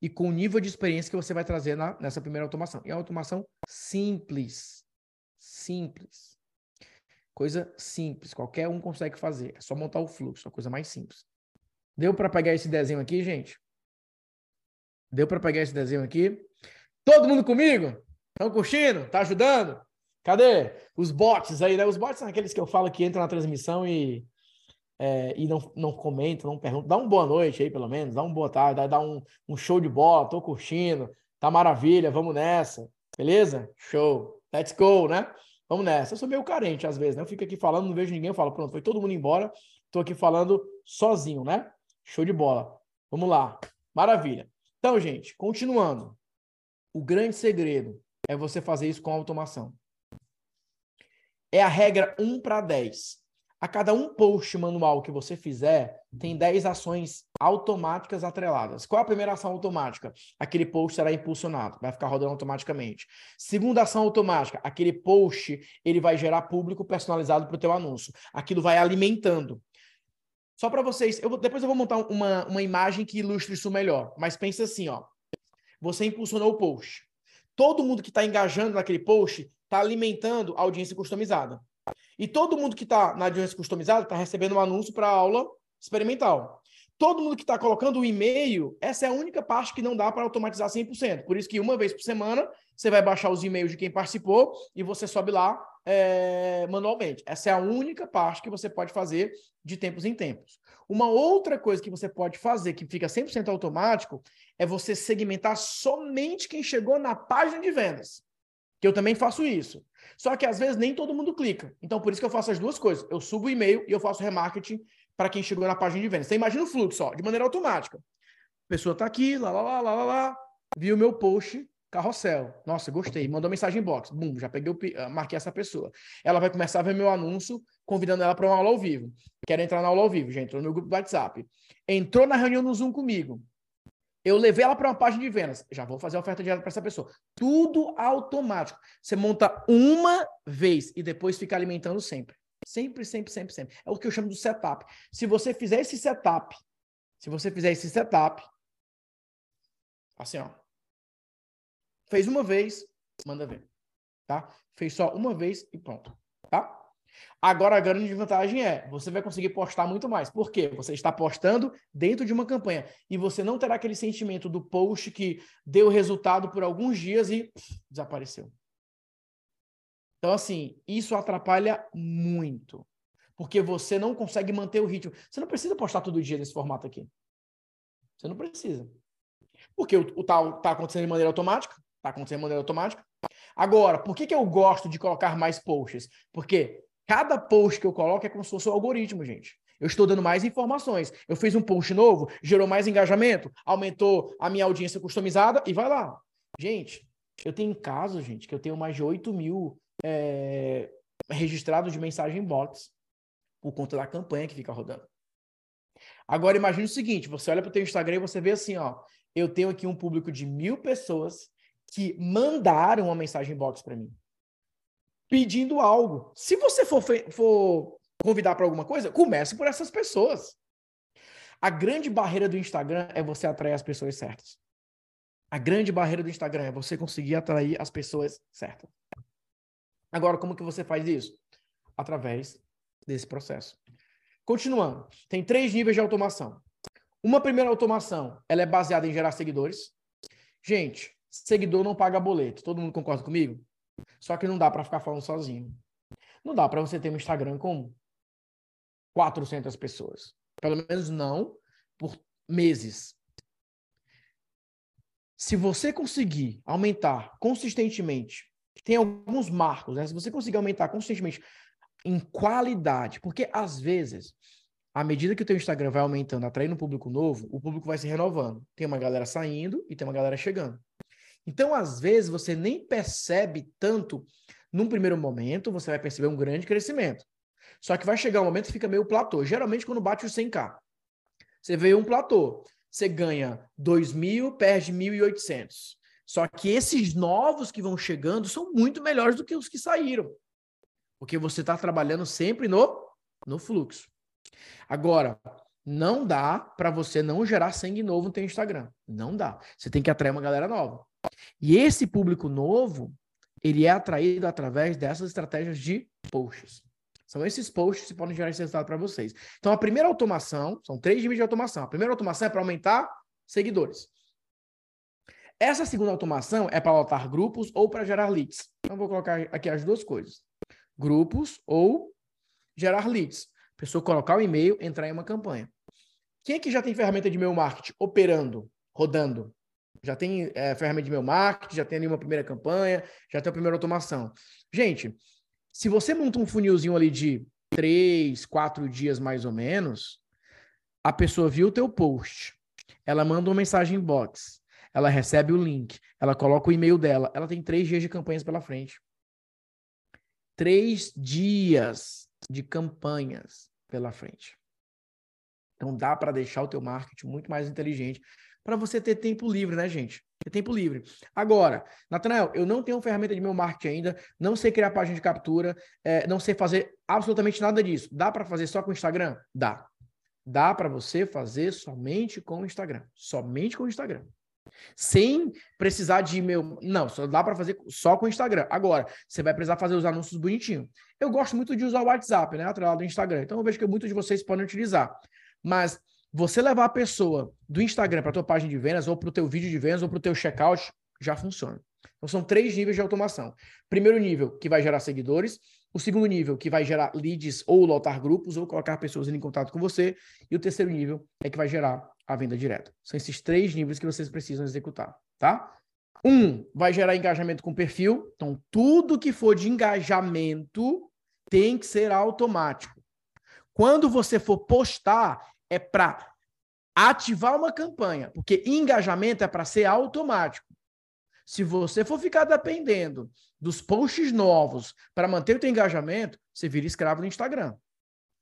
[SPEAKER 1] e com o nível de experiência que você vai trazer na, nessa primeira automação. E a automação simples. Simples. Coisa simples. Qualquer um consegue fazer. É só montar o fluxo. A coisa mais simples. Deu para pegar esse desenho aqui, gente? Deu para pegar esse desenho aqui? Todo mundo comigo? Estão curtindo? Tá ajudando? Cadê os bots aí, né? Os bots são aqueles que eu falo que entram na transmissão e, é, e não, não comentam, não perguntam. Dá uma boa noite aí, pelo menos. Dá uma boa tarde, dá um, um show de bola. Tô curtindo. Tá maravilha, vamos nessa. Beleza? Show. Let's go, né? Vamos nessa. Eu sou meio carente às vezes, né? Eu fico aqui falando, não vejo ninguém, eu falo, pronto, foi todo mundo embora. Tô aqui falando sozinho, né? Show de bola. Vamos lá. Maravilha. Então, gente, continuando. O grande segredo é você fazer isso com automação é a regra 1 para 10. A cada um post manual que você fizer, tem 10 ações automáticas atreladas. Qual é a primeira ação automática? Aquele post será impulsionado, vai ficar rodando automaticamente. Segunda ação automática, aquele post ele vai gerar público personalizado para o teu anúncio. Aquilo vai alimentando. Só para vocês, eu depois eu vou montar uma, uma imagem que ilustre isso melhor. Mas pensa assim, ó. Você impulsionou o post. Todo mundo que está engajando naquele post está alimentando a audiência customizada. E todo mundo que está na audiência customizada está recebendo um anúncio para aula experimental. Todo mundo que está colocando o e-mail, essa é a única parte que não dá para automatizar 100%. Por isso que uma vez por semana você vai baixar os e-mails de quem participou e você sobe lá é, manualmente. Essa é a única parte que você pode fazer de tempos em tempos. Uma outra coisa que você pode fazer, que fica 100% automático, é você segmentar somente quem chegou na página de vendas que eu também faço isso. Só que às vezes nem todo mundo clica. Então por isso que eu faço as duas coisas. Eu subo o e-mail e eu faço remarketing para quem chegou na página de venda. Você imagina o fluxo, ó, de maneira automática. A pessoa está aqui, lá, lá, lá, lá, lá, lá, viu meu post, carrossel. Nossa, gostei. Mandou mensagem box. Bum, já peguei, o, ah, marquei essa pessoa. Ela vai começar a ver meu anúncio, convidando ela para uma aula ao vivo. Quero entrar na aula ao vivo, já entrou no grupo do WhatsApp. Entrou na reunião no Zoom comigo. Eu levei ela para uma página de vendas. Já vou fazer a oferta direta para essa pessoa. Tudo automático. Você monta uma vez e depois fica alimentando sempre. Sempre, sempre, sempre, sempre. É o que eu chamo de setup. Se você fizer esse setup, se você fizer esse setup, assim, ó. Fez uma vez, manda ver. Tá? Fez só uma vez e pronto. Tá? Agora, a grande vantagem é, você vai conseguir postar muito mais. Por quê? Você está postando dentro de uma campanha e você não terá aquele sentimento do post que deu resultado por alguns dias e pff, desapareceu. Então, assim, isso atrapalha muito. Porque você não consegue manter o ritmo. Você não precisa postar todo dia nesse formato aqui. Você não precisa. Porque o, o tal está acontecendo de maneira automática. Está acontecendo de maneira automática. Agora, por que, que eu gosto de colocar mais posts? Porque Cada post que eu coloco é como se fosse um algoritmo, gente. Eu estou dando mais informações. Eu fiz um post novo, gerou mais engajamento, aumentou a minha audiência customizada e vai lá. Gente, eu tenho casos, gente, que eu tenho mais de 8 mil é, registrados de mensagem bots por conta da campanha que fica rodando. Agora imagine o seguinte: você olha para o teu Instagram e você vê assim, ó, eu tenho aqui um público de mil pessoas que mandaram uma mensagem box para mim pedindo algo. Se você for, for convidar para alguma coisa, comece por essas pessoas. A grande barreira do Instagram é você atrair as pessoas certas. A grande barreira do Instagram é você conseguir atrair as pessoas certas. Agora, como que você faz isso? Através desse processo. Continuando, tem três níveis de automação. Uma primeira automação, ela é baseada em gerar seguidores. Gente, seguidor não paga boleto. Todo mundo concorda comigo? Só que não dá para ficar falando sozinho. Não dá para você ter um Instagram com 400 pessoas. Pelo menos não por meses. Se você conseguir aumentar consistentemente, tem alguns marcos, né? Se você conseguir aumentar consistentemente em qualidade, porque às vezes, à medida que o teu Instagram vai aumentando, atraindo um público novo, o público vai se renovando. Tem uma galera saindo e tem uma galera chegando. Então, às vezes, você nem percebe tanto. Num primeiro momento, você vai perceber um grande crescimento. Só que vai chegar um momento que fica meio platô. Geralmente, quando bate os 100k, você vê um platô. Você ganha 2 mil, perde 1.800. Só que esses novos que vão chegando são muito melhores do que os que saíram. Porque você está trabalhando sempre no, no fluxo. Agora, não dá para você não gerar sangue novo no teu Instagram. Não dá. Você tem que atrair uma galera nova. E esse público novo, ele é atraído através dessas estratégias de posts. São esses posts que podem gerar esse resultado para vocês. Então, a primeira automação, são três níveis de automação. A primeira automação é para aumentar seguidores. Essa segunda automação é para lotar grupos ou para gerar leads. Então, vou colocar aqui as duas coisas: grupos ou gerar leads. A pessoa colocar o e-mail, entrar em uma campanha. Quem aqui já tem ferramenta de e-mail marketing operando, rodando? Já tem é, ferramenta de e-mail marketing, já tem ali uma primeira campanha, já tem a primeira automação. Gente, se você monta um funilzinho ali de três, quatro dias mais ou menos, a pessoa viu o teu post, ela manda uma mensagem em box, ela recebe o link, ela coloca o e-mail dela, ela tem três dias de campanhas pela frente. Três dias de campanhas pela frente. Então dá para deixar o teu marketing muito mais inteligente para você ter tempo livre, né, gente? Tempo livre. Agora, Natanael, eu não tenho ferramenta de meu marketing ainda, não sei criar página de captura, é, não sei fazer absolutamente nada disso. Dá para fazer só com o Instagram? Dá. Dá para você fazer somente com o Instagram. Somente com o Instagram. Sem precisar de e-mail. Não, só dá para fazer só com o Instagram. Agora, você vai precisar fazer os anúncios bonitinhos. Eu gosto muito de usar o WhatsApp, né? Atrelado do Instagram. Então eu vejo que muitos de vocês podem utilizar. Mas você levar a pessoa do Instagram para a tua página de vendas, ou para o teu vídeo de vendas, ou para o teu checkout, já funciona. Então são três níveis de automação. Primeiro nível, que vai gerar seguidores. O segundo nível, que vai gerar leads ou lotar grupos, ou colocar pessoas em contato com você. E o terceiro nível é que vai gerar a venda direta. São esses três níveis que vocês precisam executar, tá? Um, vai gerar engajamento com perfil. Então, tudo que for de engajamento tem que ser automático. Quando você for postar, é para ativar uma campanha, porque engajamento é para ser automático. Se você for ficar dependendo dos posts novos para manter o seu engajamento, você vira escravo no Instagram.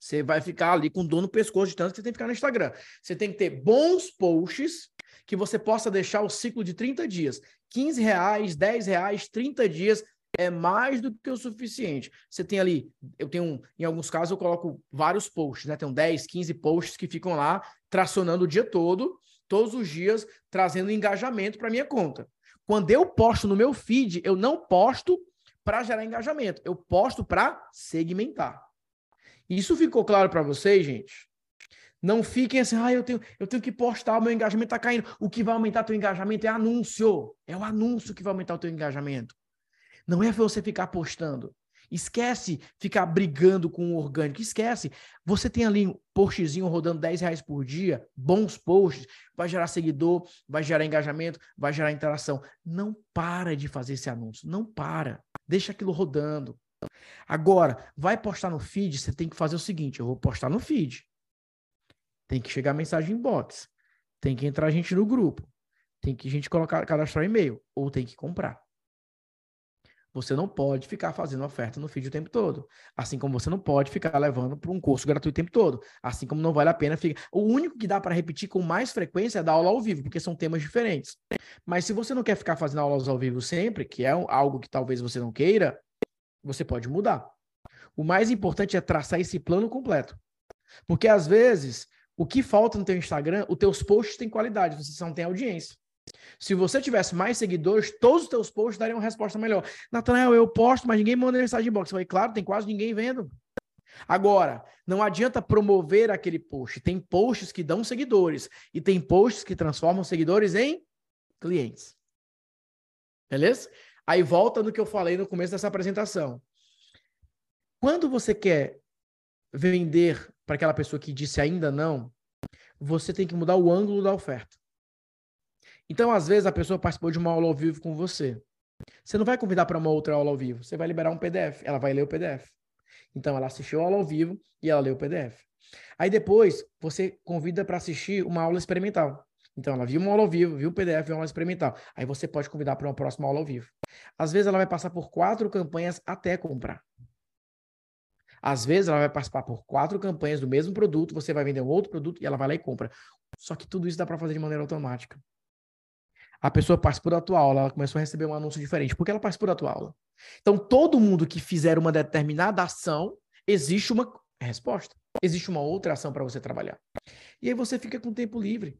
[SPEAKER 1] Você vai ficar ali com dor no pescoço de tanto que você tem que ficar no Instagram. Você tem que ter bons posts que você possa deixar o ciclo de 30 dias. 15 reais, 10 reais, 30 dias é mais do que o suficiente. Você tem ali, eu tenho, em alguns casos, eu coloco vários posts, né? Tem 10, 15 posts que ficam lá tracionando o dia todo, todos os dias, trazendo engajamento para minha conta. Quando eu posto no meu feed, eu não posto para gerar engajamento, eu posto para segmentar. Isso ficou claro para vocês, gente? Não fiquem assim, ah, eu tenho, eu tenho que postar, meu engajamento está caindo. O que vai aumentar teu engajamento é anúncio. É o anúncio que vai aumentar o teu engajamento. Não é você ficar postando. Esquece ficar brigando com o orgânico. Esquece. Você tem ali um postzinho rodando 10 reais por dia, bons posts, vai gerar seguidor, vai gerar engajamento, vai gerar interação. Não para de fazer esse anúncio. Não para. Deixa aquilo rodando. Agora, vai postar no feed, você tem que fazer o seguinte: eu vou postar no feed. Tem que chegar mensagem inbox. Tem que entrar gente no grupo. Tem que a gente colocar, cadastrar e-mail. Ou tem que comprar. Você não pode ficar fazendo oferta no feed o tempo todo. Assim como você não pode ficar levando para um curso gratuito o tempo todo. Assim como não vale a pena ficar. O único que dá para repetir com mais frequência é dar aula ao vivo, porque são temas diferentes. Mas se você não quer ficar fazendo aulas ao vivo sempre, que é algo que talvez você não queira, você pode mudar. O mais importante é traçar esse plano completo. Porque às vezes, o que falta no teu Instagram, os teus posts têm qualidade, você não tem audiência. Se você tivesse mais seguidores, todos os teus posts dariam uma resposta melhor. Natanael, eu posto, mas ninguém manda mensagem em box. Eu falei, claro, tem quase ninguém vendo. Agora, não adianta promover aquele post. Tem posts que dão seguidores e tem posts que transformam seguidores em clientes. Beleza? Aí volta no que eu falei no começo dessa apresentação. Quando você quer vender para aquela pessoa que disse ainda não, você tem que mudar o ângulo da oferta. Então, às vezes, a pessoa participou de uma aula ao vivo com você. Você não vai convidar para uma outra aula ao vivo. Você vai liberar um PDF. Ela vai ler o PDF. Então, ela assistiu a aula ao vivo e ela leu o PDF. Aí depois, você convida para assistir uma aula experimental. Então, ela viu uma aula ao vivo, viu o PDF, viu uma aula experimental. Aí você pode convidar para uma próxima aula ao vivo. Às vezes, ela vai passar por quatro campanhas até comprar. Às vezes, ela vai participar por quatro campanhas do mesmo produto, você vai vender um outro produto e ela vai lá e compra. Só que tudo isso dá para fazer de maneira automática. A pessoa participou da tua aula, ela começou a receber um anúncio diferente. Por que ela participou da tua aula? Então, todo mundo que fizer uma determinada ação, existe uma resposta. Existe uma outra ação para você trabalhar. E aí você fica com tempo livre.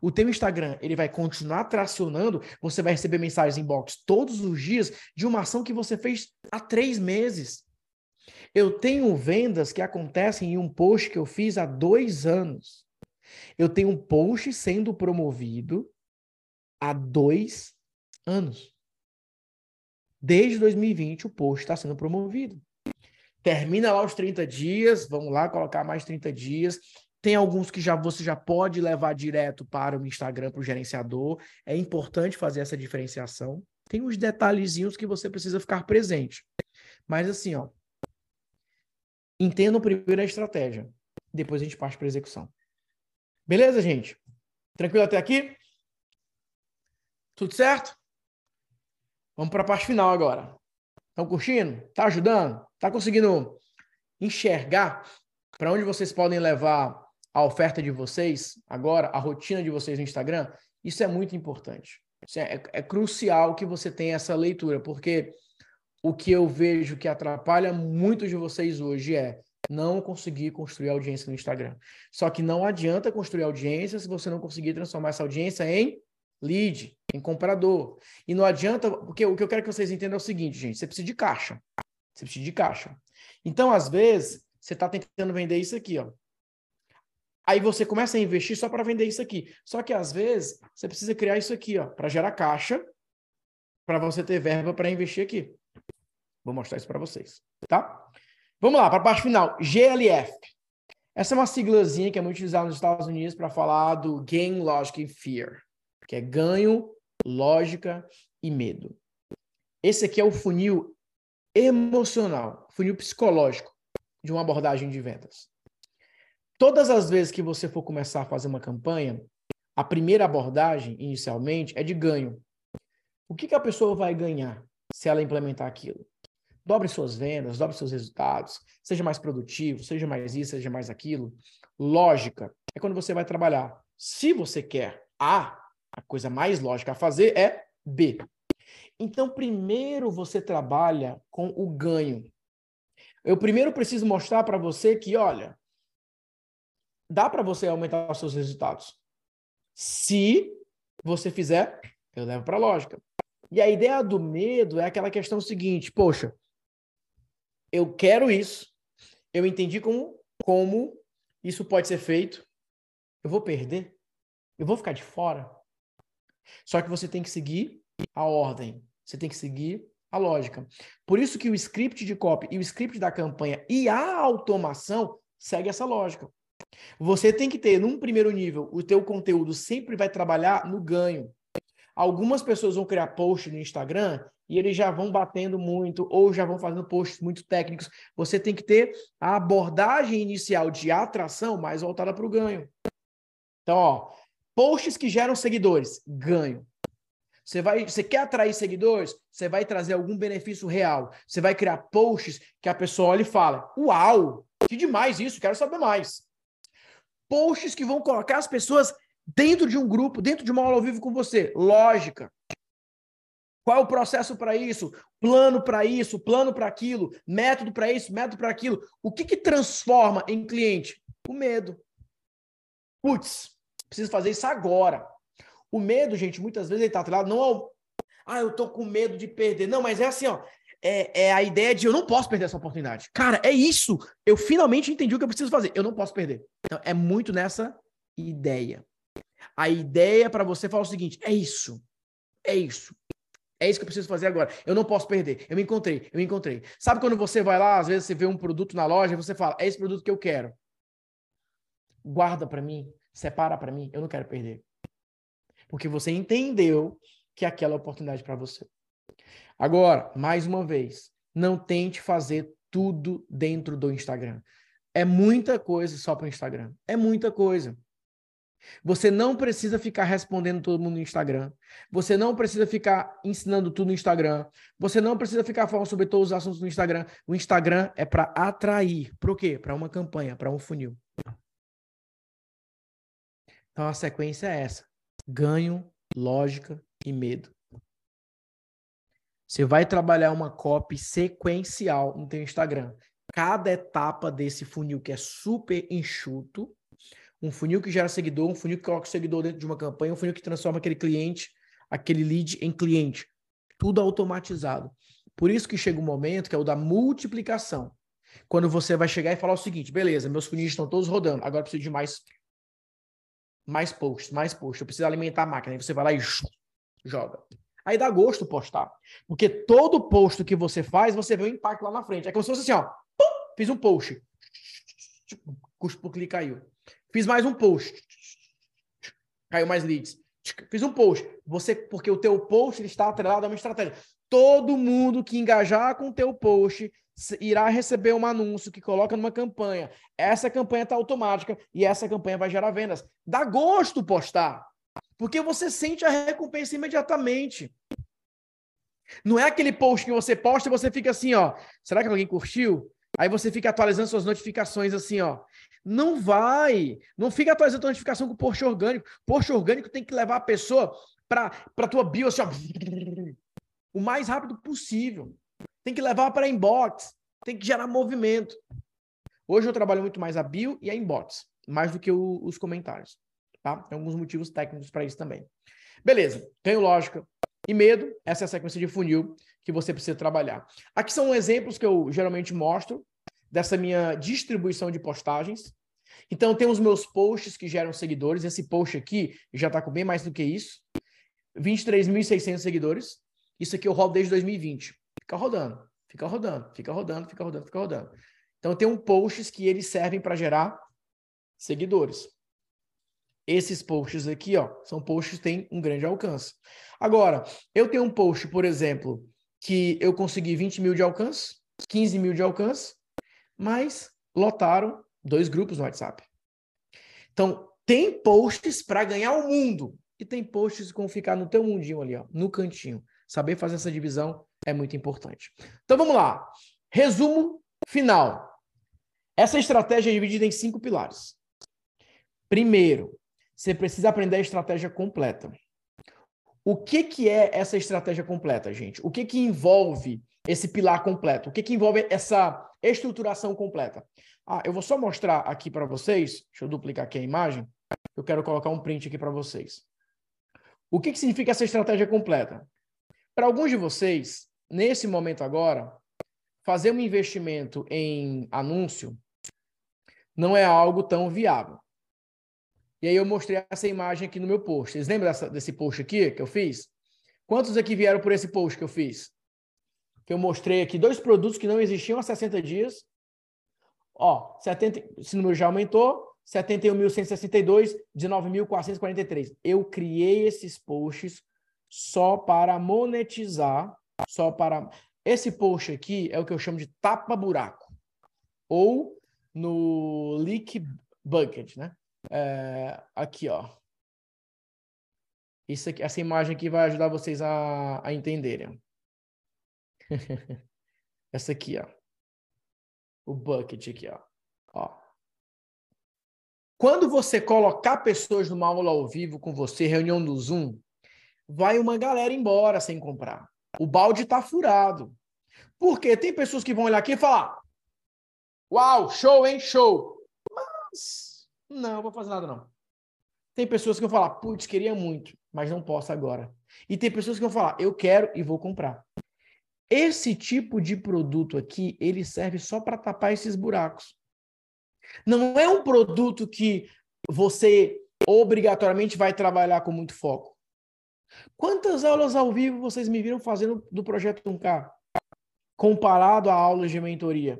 [SPEAKER 1] O teu Instagram, ele vai continuar tracionando, você vai receber mensagens inbox todos os dias de uma ação que você fez há três meses. Eu tenho vendas que acontecem em um post que eu fiz há dois anos. Eu tenho um post sendo promovido há dois anos. Desde 2020, o post está sendo promovido. Termina lá os 30 dias, vamos lá colocar mais 30 dias. Tem alguns que já você já pode levar direto para o Instagram, para o gerenciador. É importante fazer essa diferenciação. Tem uns detalhezinhos que você precisa ficar presente. Mas assim, ó, entenda primeiro a estratégia. Depois a gente parte para execução. Beleza, gente? Tranquilo até aqui? Tudo certo? Vamos para a parte final agora. Estão curtindo? Tá ajudando? Tá conseguindo enxergar para onde vocês podem levar a oferta de vocês agora, a rotina de vocês no Instagram? Isso é muito importante. É, é, crucial que você tenha essa leitura, porque o que eu vejo que atrapalha muito de vocês hoje é não conseguir construir audiência no Instagram. Só que não adianta construir audiência se você não conseguir transformar essa audiência em lead, em comprador. E não adianta, porque o que eu quero que vocês entendam é o seguinte, gente, você precisa de caixa. Você precisa de caixa. Então, às vezes, você está tentando vender isso aqui, ó. Aí você começa a investir só para vender isso aqui. Só que às vezes você precisa criar isso aqui, ó, para gerar caixa, para você ter verba para investir aqui. Vou mostrar isso para vocês, tá? Vamos lá, para a parte final. GLF. Essa é uma siglazinha que é muito utilizada nos Estados Unidos para falar do Gain, Logic and Fear, que é ganho, lógica e medo. Esse aqui é o funil emocional, funil psicológico de uma abordagem de vendas. Todas as vezes que você for começar a fazer uma campanha, a primeira abordagem, inicialmente, é de ganho. O que, que a pessoa vai ganhar se ela implementar aquilo? Dobre suas vendas, dobre seus resultados, seja mais produtivo, seja mais isso, seja mais aquilo. Lógica é quando você vai trabalhar. Se você quer A, a coisa mais lógica a fazer é B. Então, primeiro você trabalha com o ganho. Eu primeiro preciso mostrar para você que, olha, dá para você aumentar os seus resultados. Se você fizer, eu levo para a lógica. E a ideia do medo é aquela questão seguinte: poxa, eu quero isso, eu entendi como, como isso pode ser feito, eu vou perder, eu vou ficar de fora. Só que você tem que seguir a ordem, você tem que seguir a lógica. Por isso que o script de copy e o script da campanha e a automação segue essa lógica. Você tem que ter, num primeiro nível, o teu conteúdo sempre vai trabalhar no ganho. Algumas pessoas vão criar posts no Instagram e eles já vão batendo muito ou já vão fazendo posts muito técnicos. Você tem que ter a abordagem inicial de atração mais voltada para o ganho. Então, ó, posts que geram seguidores, ganho. Você vai, você quer atrair seguidores? Você vai trazer algum benefício real. Você vai criar posts que a pessoa olha e fala: "Uau, que demais isso, quero saber mais". Posts que vão colocar as pessoas dentro de um grupo, dentro de uma aula ao vivo com você. Lógica. Qual é o processo para isso? Plano para isso, plano para aquilo, método para isso, método para aquilo. O que, que transforma em cliente? O medo. Putz, preciso fazer isso agora. O medo, gente, muitas vezes ele está atrelado não ao. Ah, eu tô com medo de perder. Não, mas é assim, ó. É, é, a ideia de eu não posso perder essa oportunidade. Cara, é isso. Eu finalmente entendi o que eu preciso fazer. Eu não posso perder. Então, é muito nessa ideia. A ideia para você falar o seguinte: é isso. É isso. É isso que eu preciso fazer agora. Eu não posso perder. Eu me encontrei, eu me encontrei. Sabe quando você vai lá, às vezes você vê um produto na loja e você fala: "É esse produto que eu quero". Guarda para mim, separa para mim, eu não quero perder. Porque você entendeu que aquela é oportunidade para você. Agora, mais uma vez, não tente fazer tudo dentro do Instagram. É muita coisa só para o Instagram. É muita coisa. Você não precisa ficar respondendo todo mundo no Instagram. Você não precisa ficar ensinando tudo no Instagram. Você não precisa ficar falando sobre todos os assuntos no Instagram. O Instagram é para atrair. Para o quê? Para uma campanha, para um funil. Então a sequência é essa: ganho, lógica e medo. Você vai trabalhar uma copy sequencial no teu Instagram. Cada etapa desse funil que é super enxuto, um funil que gera seguidor, um funil que coloca o seguidor dentro de uma campanha, um funil que transforma aquele cliente, aquele lead em cliente. Tudo automatizado. Por isso que chega um momento que é o da multiplicação. Quando você vai chegar e falar o seguinte, beleza, meus funis estão todos rodando, agora preciso de mais mais posts, mais posts, eu preciso alimentar a máquina. Aí você vai lá e joga. Aí dá gosto postar. Porque todo post que você faz, você vê o impacto lá na frente. É como se fosse assim, ó. Pum, fiz um post. Custo por clique caiu. Fiz mais um post. Caiu mais leads. Fiz um post. Você, porque o teu post está atrelado a uma estratégia. Todo mundo que engajar com o teu post irá receber um anúncio que coloca numa campanha. Essa campanha está automática e essa campanha vai gerar vendas. Dá gosto postar, porque você sente a recompensa imediatamente. Não é aquele post que você posta e você fica assim, ó. Será que alguém curtiu? Aí você fica atualizando suas notificações assim, ó. Não vai. Não fica atualizando a notificação com post orgânico. Post orgânico tem que levar a pessoa para a tua bio assim, ó, o mais rápido possível. Tem que levar para inbox, tem que gerar movimento. Hoje eu trabalho muito mais a bio e a inbox, mais do que o, os comentários. Tá? Tem alguns motivos técnicos para isso também. Beleza, tenho lógica e medo. Essa é a sequência de funil que você precisa trabalhar. Aqui são exemplos que eu geralmente mostro dessa minha distribuição de postagens. Então, tem os meus posts que geram seguidores. Esse post aqui já está com bem mais do que isso. 23.600 seguidores. Isso aqui eu rodo desde 2020. Fica rodando, fica rodando, fica rodando, fica rodando, fica rodando. Então tem um posts que eles servem para gerar seguidores. Esses posts aqui, ó, são posts que têm um grande alcance. Agora, eu tenho um post, por exemplo, que eu consegui 20 mil de alcance, 15 mil de alcance, mas lotaram dois grupos no WhatsApp. Então, tem posts para ganhar o mundo e tem posts vão ficar no teu mundinho ali, ó, no cantinho. Saber fazer essa divisão é muito importante. Então vamos lá. Resumo final. Essa estratégia é dividida em cinco pilares. Primeiro, você precisa aprender a estratégia completa. O que, que é essa estratégia completa, gente? O que, que envolve esse pilar completo? O que, que envolve essa estruturação completa? Ah, eu vou só mostrar aqui para vocês. Deixa eu duplicar aqui a imagem. Eu quero colocar um print aqui para vocês. O que, que significa essa estratégia completa? Para alguns de vocês, nesse momento agora, fazer um investimento em anúncio não é algo tão viável. E aí eu mostrei essa imagem aqui no meu post. Vocês lembram dessa, desse post aqui que eu fiz? Quantos aqui vieram por esse post que eu fiz? Que eu mostrei aqui dois produtos que não existiam há 60 dias. Ó, 70, esse número já aumentou. 71.162, 19.443. Eu criei esses posts só para monetizar só para. Esse post aqui é o que eu chamo de tapa-buraco. Ou no leak bucket, né? É, aqui, ó. Isso aqui, essa imagem aqui vai ajudar vocês a, a entenderem. essa aqui, ó. O bucket aqui, ó. ó. Quando você colocar pessoas numa aula ao vivo com você, reunião do Zoom, vai uma galera embora sem comprar. O balde está furado. Porque tem pessoas que vão olhar aqui e falar: Uau, show, hein? Show. Mas não, vou fazer nada não. Tem pessoas que vão falar: Putz, queria muito, mas não posso agora. E tem pessoas que vão falar: Eu quero e vou comprar. Esse tipo de produto aqui, ele serve só para tapar esses buracos. Não é um produto que você obrigatoriamente vai trabalhar com muito foco. Quantas aulas ao vivo vocês me viram fazendo do projeto 1K? Comparado a aulas de mentoria.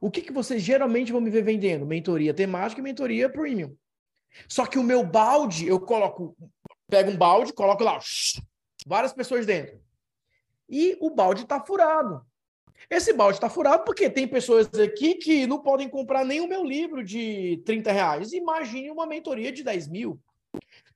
[SPEAKER 1] O que, que vocês geralmente vão me ver vendendo? Mentoria temática e mentoria premium. Só que o meu balde, eu coloco, pego um balde, coloco lá, várias pessoas dentro. E o balde está furado. Esse balde está furado porque tem pessoas aqui que não podem comprar nem o meu livro de 30 reais. Imagine uma mentoria de 10 mil.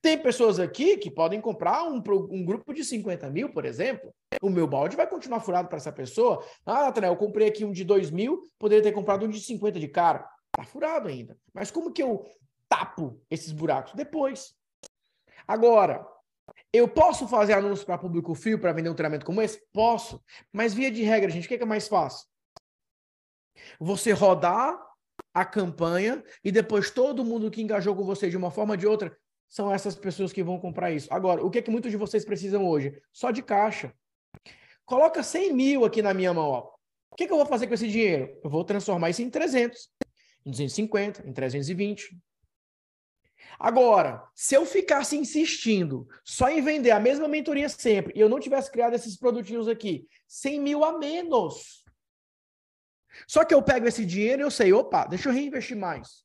[SPEAKER 1] Tem pessoas aqui que podem comprar um, um grupo de 50 mil, por exemplo. O meu balde vai continuar furado para essa pessoa. Ah, Nathanael, eu comprei aqui um de 2 mil, poderia ter comprado um de 50 de cara. Tá furado ainda. Mas como que eu tapo esses buracos? Depois. Agora, Eu posso fazer anúncio para público frio para vender um treinamento como esse? Posso. Mas via de regra, gente, o é, que é mais fácil? Você rodar a campanha e depois todo mundo que engajou com você de uma forma ou de outra são essas pessoas que vão comprar isso. Agora, o que é que muitos de vocês precisam hoje? Só de caixa. Coloca 100 mil aqui na minha mão. Ó. O que, é que eu vou fazer com esse dinheiro? Eu vou transformar isso em 300, em 250, em 320. Agora, se eu ficasse insistindo só em vender a mesma mentoria sempre e eu não tivesse criado esses produtinhos aqui, 100 mil a menos. Só que eu pego esse dinheiro e eu sei, opa, deixa eu reinvestir mais.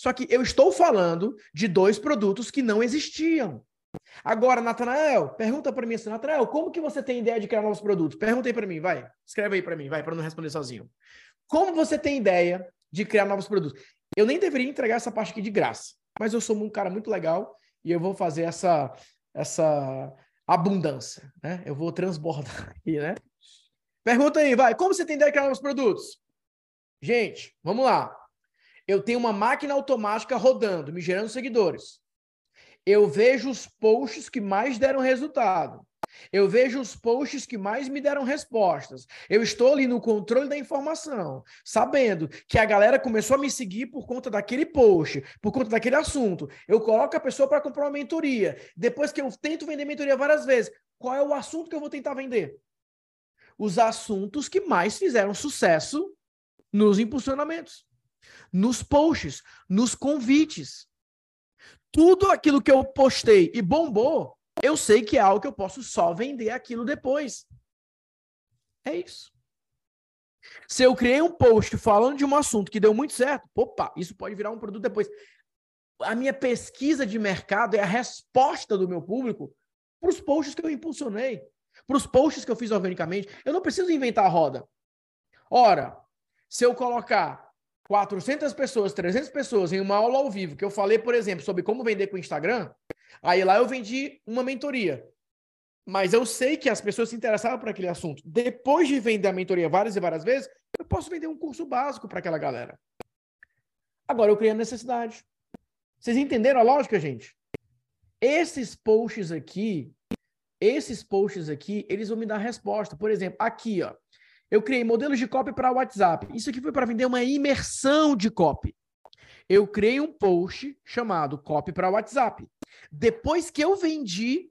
[SPEAKER 1] Só que eu estou falando de dois produtos que não existiam. Agora, Natanael, pergunta para mim assim, Natanael, como que você tem ideia de criar novos produtos? Pergunta aí para mim, vai. Escreve aí para mim, vai, para não responder sozinho. Como você tem ideia de criar novos produtos? Eu nem deveria entregar essa parte aqui de graça, mas eu sou um cara muito legal e eu vou fazer essa essa abundância, né? Eu vou transbordar aqui, né? Pergunta aí, vai. Como você tem ideia de criar novos produtos? Gente, vamos lá. Eu tenho uma máquina automática rodando, me gerando seguidores. Eu vejo os posts que mais deram resultado. Eu vejo os posts que mais me deram respostas. Eu estou ali no controle da informação, sabendo que a galera começou a me seguir por conta daquele post, por conta daquele assunto. Eu coloco a pessoa para comprar uma mentoria. Depois que eu tento vender mentoria várias vezes, qual é o assunto que eu vou tentar vender? Os assuntos que mais fizeram sucesso nos impulsionamentos, nos posts, nos convites tudo aquilo que eu postei e bombou, eu sei que é algo que eu posso só vender aquilo depois. É isso. Se eu criei um post falando de um assunto que deu muito certo, opa, isso pode virar um produto depois. A minha pesquisa de mercado é a resposta do meu público para os posts que eu impulsionei, para os posts que eu fiz organicamente. Eu não preciso inventar a roda. Ora, se eu colocar 400 pessoas, 300 pessoas em uma aula ao vivo, que eu falei, por exemplo, sobre como vender com o Instagram, aí lá eu vendi uma mentoria. Mas eu sei que as pessoas se interessavam por aquele assunto. Depois de vender a mentoria várias e várias vezes, eu posso vender um curso básico para aquela galera. Agora eu criei a necessidade. Vocês entenderam a lógica, gente? Esses posts aqui, esses posts aqui, eles vão me dar resposta. Por exemplo, aqui, ó. Eu criei modelos de copy para WhatsApp. Isso aqui foi para vender uma imersão de copy. Eu criei um post chamado Copy para WhatsApp. Depois que eu vendi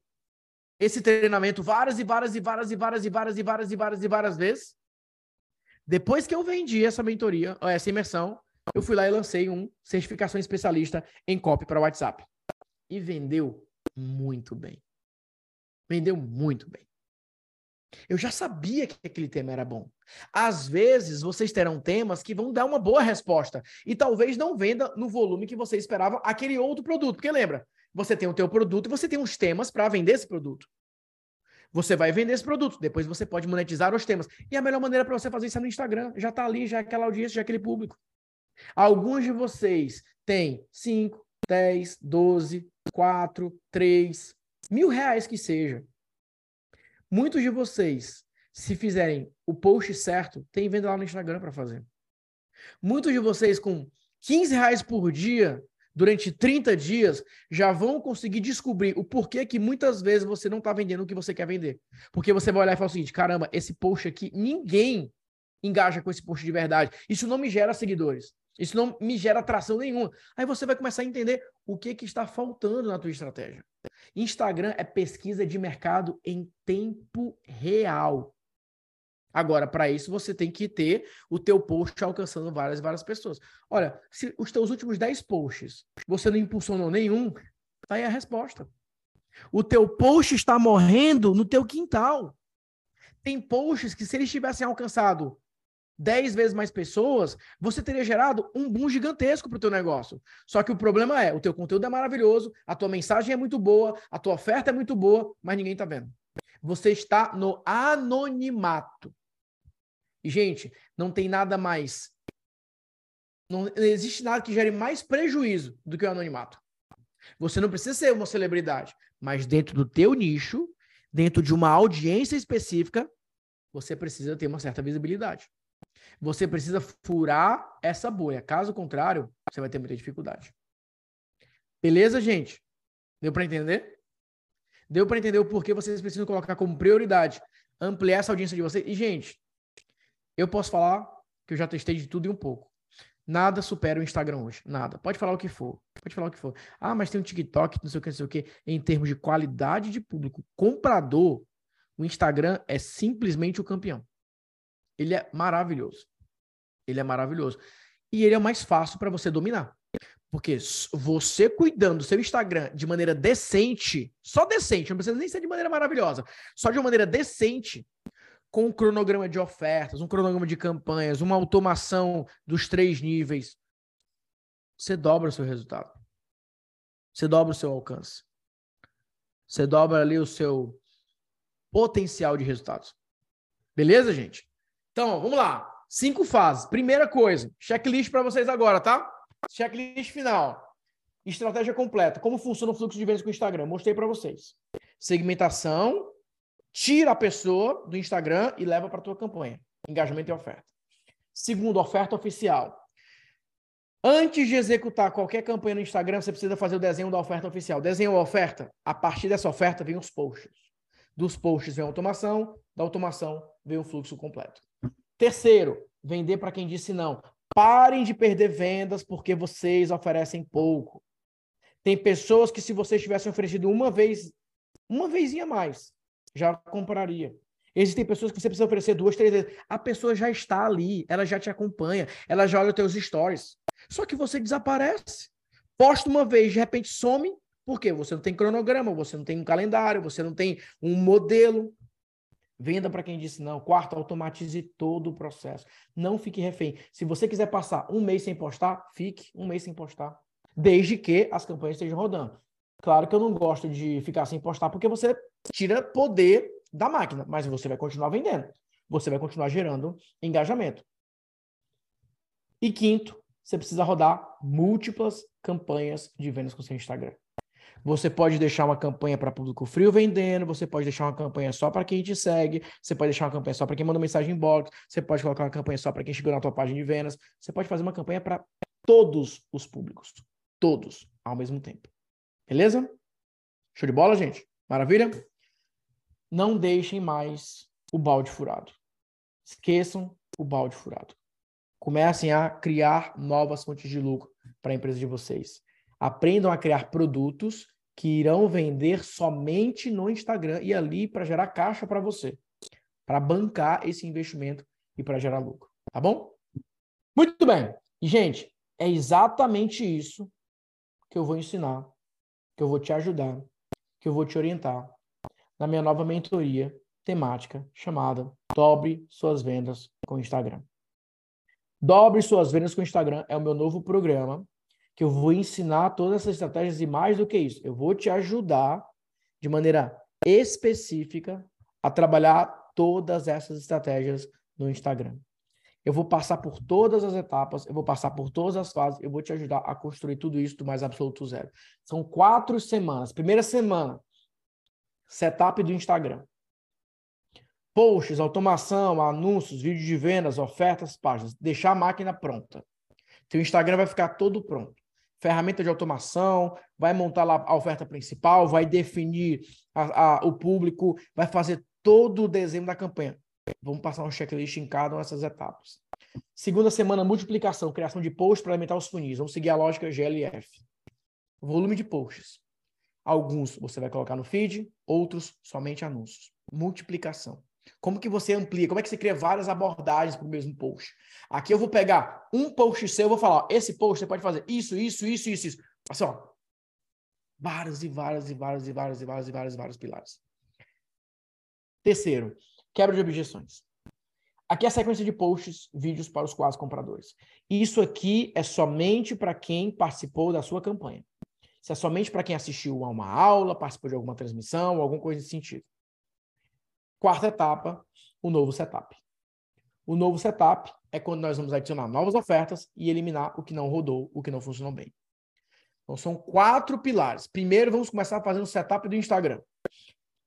[SPEAKER 1] esse treinamento várias e várias e várias e várias e várias e várias e várias e várias vezes, depois que eu vendi essa mentoria, essa imersão, eu fui lá e lancei um certificação especialista em copy para WhatsApp. E vendeu muito bem. Vendeu muito bem. Eu já sabia que aquele tema era bom. Às vezes, vocês terão temas que vão dar uma boa resposta e talvez não venda no volume que você esperava aquele outro produto. Porque lembra, você tem o teu produto e você tem uns temas para vender esse produto. Você vai vender esse produto, depois você pode monetizar os temas. E a melhor maneira para você fazer isso é no Instagram. Já está ali, já é aquela audiência, já é aquele público. Alguns de vocês têm 5, 10, 12, 4, 3, mil reais que seja. Muitos de vocês, se fizerem o post certo, tem venda lá no Instagram para fazer. Muitos de vocês, com 15 reais por dia, durante 30 dias, já vão conseguir descobrir o porquê que muitas vezes você não está vendendo o que você quer vender. Porque você vai olhar e falar o seguinte: caramba, esse post aqui, ninguém engaja com esse post de verdade. Isso não me gera seguidores. Isso não me gera atração nenhuma. Aí você vai começar a entender o que, que está faltando na tua estratégia. Instagram é pesquisa de mercado em tempo real. Agora, para isso, você tem que ter o teu post alcançando várias várias pessoas. Olha, se os teus últimos 10 posts você não impulsionou nenhum, tá aí a resposta. O teu post está morrendo no teu quintal. Tem posts que, se eles tivessem alcançado 10 vezes mais pessoas, você teria gerado um boom gigantesco para o teu negócio. Só que o problema é, o teu conteúdo é maravilhoso, a tua mensagem é muito boa, a tua oferta é muito boa, mas ninguém está vendo. Você está no anonimato. E, gente, não tem nada mais. Não existe nada que gere mais prejuízo do que o anonimato. Você não precisa ser uma celebridade, mas dentro do teu nicho, dentro de uma audiência específica, você precisa ter uma certa visibilidade. Você precisa furar essa bolha. Caso contrário, você vai ter muita dificuldade. Beleza, gente? Deu para entender? Deu para entender o porquê vocês precisam colocar como prioridade ampliar essa audiência de vocês. E, gente, eu posso falar que eu já testei de tudo e um pouco. Nada supera o Instagram hoje. Nada. Pode falar o que for. Pode falar o que for. Ah, mas tem um TikTok, não sei o que, não sei o que. Em termos de qualidade de público, comprador, o Instagram é simplesmente o campeão. Ele é maravilhoso. Ele é maravilhoso. E ele é o mais fácil para você dominar. Porque você cuidando do seu Instagram de maneira decente, só decente, não precisa nem ser de maneira maravilhosa, só de uma maneira decente, com um cronograma de ofertas, um cronograma de campanhas, uma automação dos três níveis, você dobra o seu resultado. Você dobra o seu alcance. Você dobra ali o seu potencial de resultados. Beleza, gente? Então, vamos lá. Cinco fases. Primeira coisa, checklist para vocês agora, tá? Checklist final. Estratégia completa. Como funciona o fluxo de vendas com o Instagram? Mostrei para vocês. Segmentação, tira a pessoa do Instagram e leva para a tua campanha. Engajamento e oferta. Segundo, oferta oficial. Antes de executar qualquer campanha no Instagram, você precisa fazer o desenho da oferta oficial. Desenho a oferta. A partir dessa oferta vem os posts. Dos posts vem a automação, da automação vem o fluxo completo. Terceiro, vender para quem disse não. Parem de perder vendas porque vocês oferecem pouco. Tem pessoas que se vocês tivessem oferecido uma vez, uma vezinha mais, já compraria. Existem pessoas que você precisa oferecer duas, três vezes. A pessoa já está ali, ela já te acompanha, ela já olha os teus stories. Só que você desaparece. Posta uma vez, de repente some, porque você não tem cronograma, você não tem um calendário, você não tem um modelo. Venda para quem disse não. Quarto, automatize todo o processo. Não fique refém. Se você quiser passar um mês sem postar, fique um mês sem postar. Desde que as campanhas estejam rodando. Claro que eu não gosto de ficar sem postar, porque você tira poder da máquina, mas você vai continuar vendendo. Você vai continuar gerando engajamento. E quinto, você precisa rodar múltiplas campanhas de vendas com seu Instagram. Você pode deixar uma campanha para público frio vendendo, você pode deixar uma campanha só para quem te segue, você pode deixar uma campanha só para quem manda mensagem inbox, você pode colocar uma campanha só para quem chegou na tua página de vendas, você pode fazer uma campanha para todos os públicos, todos ao mesmo tempo. Beleza? Show de bola, gente? Maravilha? Não deixem mais o balde furado. Esqueçam o balde furado. Comecem a criar novas fontes de lucro para a empresa de vocês. Aprendam a criar produtos que irão vender somente no Instagram e ali para gerar caixa para você, para bancar esse investimento e para gerar lucro, tá bom? Muito bem. Gente, é exatamente isso que eu vou ensinar, que eu vou te ajudar, que eu vou te orientar na minha nova mentoria temática chamada Dobre suas vendas com o Instagram. Dobre suas vendas com o Instagram é o meu novo programa que eu vou ensinar todas essas estratégias e mais do que isso, eu vou te ajudar de maneira específica a trabalhar todas essas estratégias no Instagram. Eu vou passar por todas as etapas, eu vou passar por todas as fases, eu vou te ajudar a construir tudo isso do mais absoluto zero. São quatro semanas. Primeira semana, setup do Instagram. Posts, automação, anúncios, vídeos de vendas, ofertas, páginas. Deixar a máquina pronta. Teu Instagram vai ficar todo pronto ferramenta de automação, vai montar lá a oferta principal, vai definir a, a, o público, vai fazer todo o desenho da campanha. Vamos passar um checklist em cada uma dessas etapas. Segunda semana, multiplicação, criação de posts para alimentar os funis. Vamos seguir a lógica GLF. Volume de posts. Alguns você vai colocar no feed, outros somente anúncios. Multiplicação. Como que você amplia? Como é que você cria várias abordagens para o mesmo post? Aqui eu vou pegar um post seu, eu vou falar, ó, esse post você pode fazer isso, isso, isso, isso, isso. Assim, ó, vários e vários e vários e vários e vários e vários vários pilares. Terceiro, quebra de objeções. Aqui é a sequência de posts, vídeos para os quase compradores. Isso aqui é somente para quem participou da sua campanha. Isso é somente para quem assistiu a uma aula, participou de alguma transmissão, alguma coisa nesse sentido. Quarta etapa, o novo setup. O novo setup é quando nós vamos adicionar novas ofertas e eliminar o que não rodou, o que não funcionou bem. Então, são quatro pilares. Primeiro, vamos começar fazendo o setup do Instagram.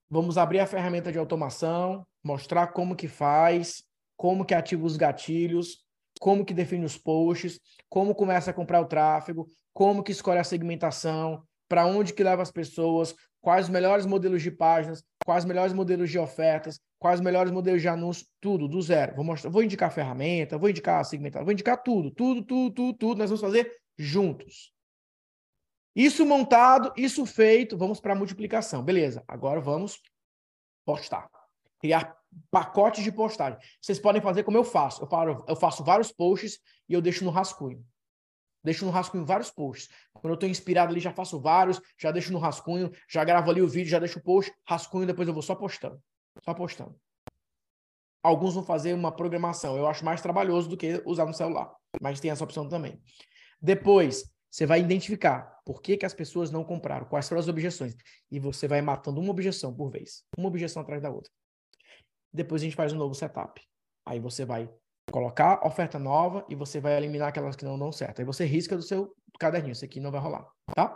[SPEAKER 1] Vamos abrir a ferramenta de automação, mostrar como que faz, como que ativa os gatilhos, como que define os posts, como começa a comprar o tráfego, como que escolhe a segmentação, para onde que leva as pessoas, quais os melhores modelos de páginas, quais os melhores modelos de ofertas, quais os melhores modelos de anúncio, tudo, do zero. Vou, mostrar, vou indicar ferramenta, vou indicar segmentação, vou indicar tudo, tudo, tudo, tudo, tudo. Nós vamos fazer juntos. Isso montado, isso feito, vamos para a multiplicação. Beleza, agora vamos postar. Criar pacotes de postagem. Vocês podem fazer como eu faço. Eu, faço vários posts e eu deixo no rascunho. Deixo no rascunho vários posts. Quando eu estou inspirado ali, já faço vários, já deixo no rascunho, já gravo ali o vídeo, já deixo o post, rascunho, depois eu vou só postando. Só postando. Alguns vão fazer uma programação. Eu acho mais trabalhoso do que usar no celular. Mas tem essa opção também. Depois, você vai identificar por que, que as pessoas não compraram, quais foram as objeções. E você vai matando uma objeção por vez. Uma objeção atrás da outra. Depois a gente faz um novo setup. Aí você vai colocar oferta nova e você vai eliminar aquelas que não dão certo. Aí você risca do seu caderninho. Isso aqui não vai rolar, tá?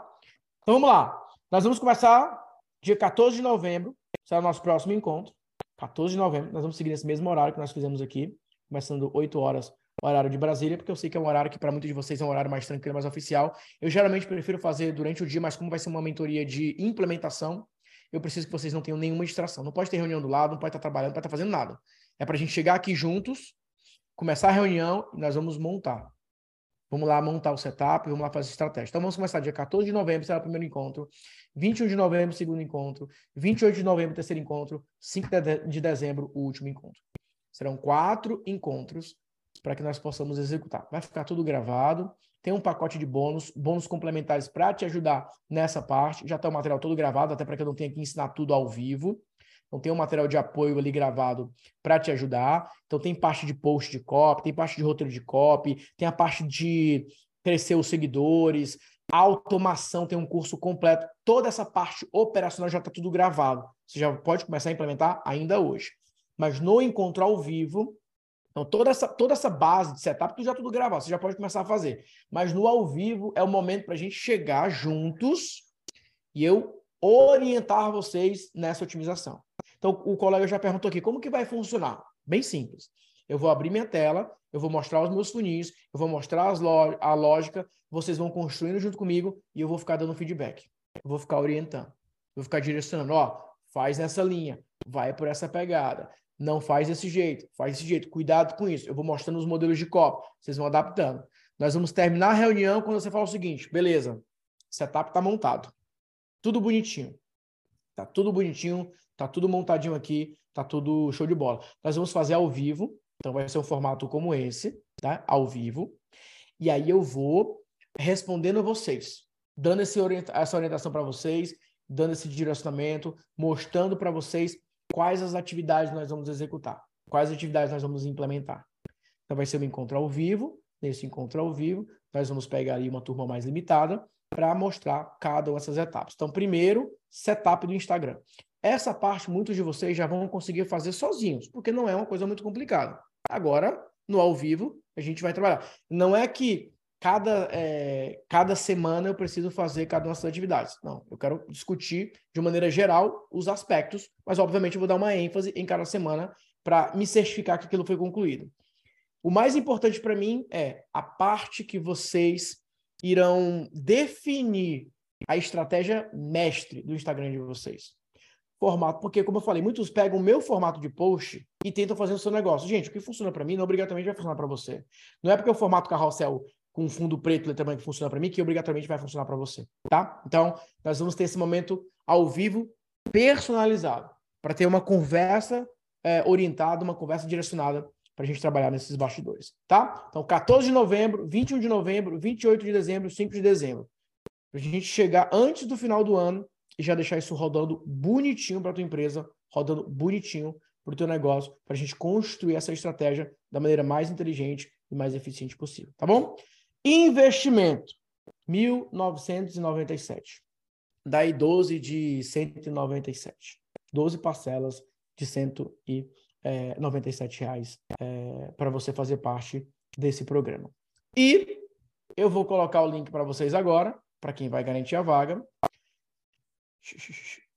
[SPEAKER 1] Então vamos lá. Nós vamos começar dia 14 de novembro. Será o nosso próximo encontro. 14 de novembro. Nós vamos seguir nesse mesmo horário que nós fizemos aqui. Começando 8 horas horário de Brasília, porque eu sei que é um horário que para muitos de vocês é um horário mais tranquilo, mais oficial. Eu geralmente prefiro fazer durante o dia, mas como vai ser uma mentoria de implementação, eu preciso que vocês não tenham nenhuma distração. Não pode ter reunião do lado, não pode estar trabalhando, não pode estar fazendo nada. É para a gente chegar aqui juntos, começar a reunião e nós vamos montar. Vamos lá montar o setup, vamos lá fazer estratégia. Então vamos começar dia 14 de novembro, será o primeiro encontro. 21 de novembro, segundo encontro. 28 de novembro, terceiro encontro. 5 de dezembro, o último encontro. Serão quatro encontros para que nós possamos executar. Vai ficar tudo gravado, tem um pacote de bônus, bônus complementares para te ajudar nessa parte. Já está o material todo gravado, até para que eu não tenha que ensinar tudo ao vivo. Então tem um material de apoio ali gravado para te ajudar. Então tem parte de post de copy, tem parte de roteiro de copy, tem a parte de crescer os seguidores, automação, tem um curso completo. Toda essa parte operacional já está tudo gravado. Você já pode começar a implementar ainda hoje. Mas no encontro ao vivo, então, toda essa, toda essa base de setup, tu já tudo gravado, você já pode começar a fazer. Mas no ao vivo é o momento para a gente chegar juntos e eu orientar vocês nessa otimização. Então, o colega já perguntou aqui, como que vai funcionar? Bem simples. Eu vou abrir minha tela, eu vou mostrar os meus funis, eu vou mostrar a lógica, vocês vão construindo junto comigo e eu vou ficar dando feedback. Eu vou ficar orientando. Eu vou ficar direcionando, ó, faz nessa linha, vai por essa pegada. Não faz desse jeito, faz desse jeito. Cuidado com isso. Eu vou mostrando os modelos de copo. Vocês vão adaptando. Nós vamos terminar a reunião quando você fala o seguinte: beleza, setup está montado. Tudo bonitinho. Tá tudo bonitinho, tá tudo montadinho aqui, tá tudo show de bola. Nós vamos fazer ao vivo, então vai ser um formato como esse, tá? Ao vivo. E aí eu vou respondendo a vocês, dando orienta essa orientação para vocês, dando esse direcionamento, mostrando para vocês quais as atividades nós vamos executar, quais atividades nós vamos implementar. Então vai ser um encontro ao vivo, nesse encontro ao vivo, nós vamos pegar ali uma turma mais limitada para mostrar cada uma dessas etapas. Então, primeiro, setup do Instagram. Essa parte muitos de vocês já vão conseguir fazer sozinhos, porque não é uma coisa muito complicada. Agora, no ao vivo, a gente vai trabalhar. Não é que cada, é, cada semana eu preciso fazer cada uma dessas atividades. Não, eu quero discutir de maneira geral os aspectos, mas obviamente eu vou dar uma ênfase em cada semana para me certificar que aquilo foi concluído. O mais importante para mim é a parte que vocês irão definir a estratégia mestre do Instagram de vocês. Formato, porque como eu falei, muitos pegam o meu formato de post e tentam fazer o seu negócio. Gente, o que funciona para mim não obrigatoriamente vai funcionar para você. Não é porque o formato carrossel com fundo preto, branca que funciona para mim, que obrigatoriamente vai funcionar para você, tá? Então, nós vamos ter esse momento ao vivo personalizado, para ter uma conversa é, orientada, uma conversa direcionada para a gente trabalhar nesses bastidores, tá? Então, 14 de novembro, 21 de novembro, 28 de dezembro, 5 de dezembro. Para a gente chegar antes do final do ano e já deixar isso rodando bonitinho para a tua empresa, rodando bonitinho para o teu negócio, para a gente construir essa estratégia da maneira mais inteligente e mais eficiente possível, tá bom? Investimento, 1997. Daí 12 de 197. 12 parcelas de 197 reais é, para você fazer parte desse programa. E eu vou colocar o link para vocês agora, para quem vai garantir a vaga.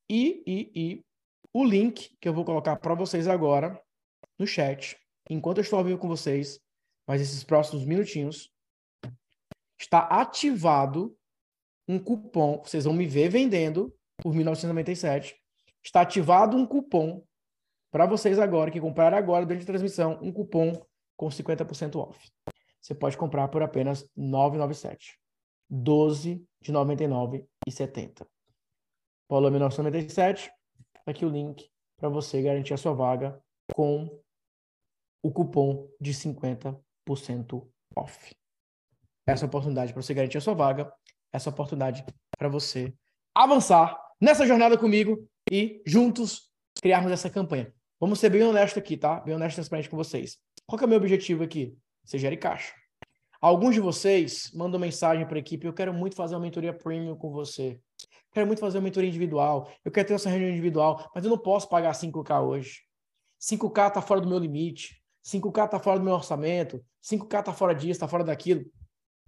[SPEAKER 1] E, e, e o link que eu vou colocar para vocês agora no chat, enquanto eu estou ao vivo com vocês, mas esses próximos minutinhos, está ativado um cupom. Vocês vão me ver vendendo por 1997. Está ativado um cupom para vocês agora que compraram agora durante a transmissão, um cupom com 50% off. Você pode comprar por apenas 997. 12 de 99,70. Valor 1997. Aqui o link para você garantir a sua vaga com o cupom de 50% off. Essa oportunidade para você garantir a sua vaga, essa oportunidade para você avançar nessa jornada comigo e juntos criarmos essa campanha. Vamos ser bem honestos aqui, tá? Bem honesto e transparente com vocês. Qual é o meu objetivo aqui? Você gere caixa. Alguns de vocês mandam mensagem para a equipe: eu quero muito fazer uma mentoria premium com você. Quero muito fazer uma mentoria individual. Eu quero ter essa reunião individual, mas eu não posso pagar 5K hoje. 5K está fora do meu limite. 5K está fora do meu orçamento. 5K está fora disso, está fora daquilo.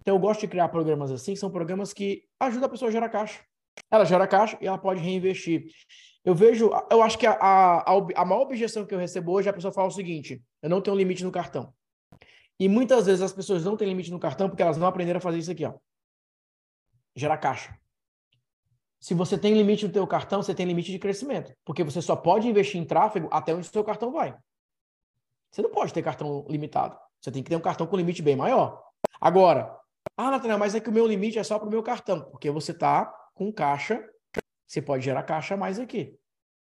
[SPEAKER 1] Então, eu gosto de criar programas assim, que são programas que ajudam a pessoa a gerar caixa. Ela gera caixa e ela pode reinvestir. Eu vejo, eu acho que a, a, a maior objeção que eu recebo hoje é a pessoa fala o seguinte: eu não tenho limite no cartão. E muitas vezes as pessoas não têm limite no cartão porque elas não aprenderam a fazer isso aqui, ó. Gerar caixa. Se você tem limite no teu cartão, você tem limite de crescimento, porque você só pode investir em tráfego até onde o seu cartão vai. Você não pode ter cartão limitado. Você tem que ter um cartão com limite bem maior. Agora, ah, Nathanael, mas é que o meu limite é só para o meu cartão, porque você está com caixa, você pode gerar caixa a mais aqui.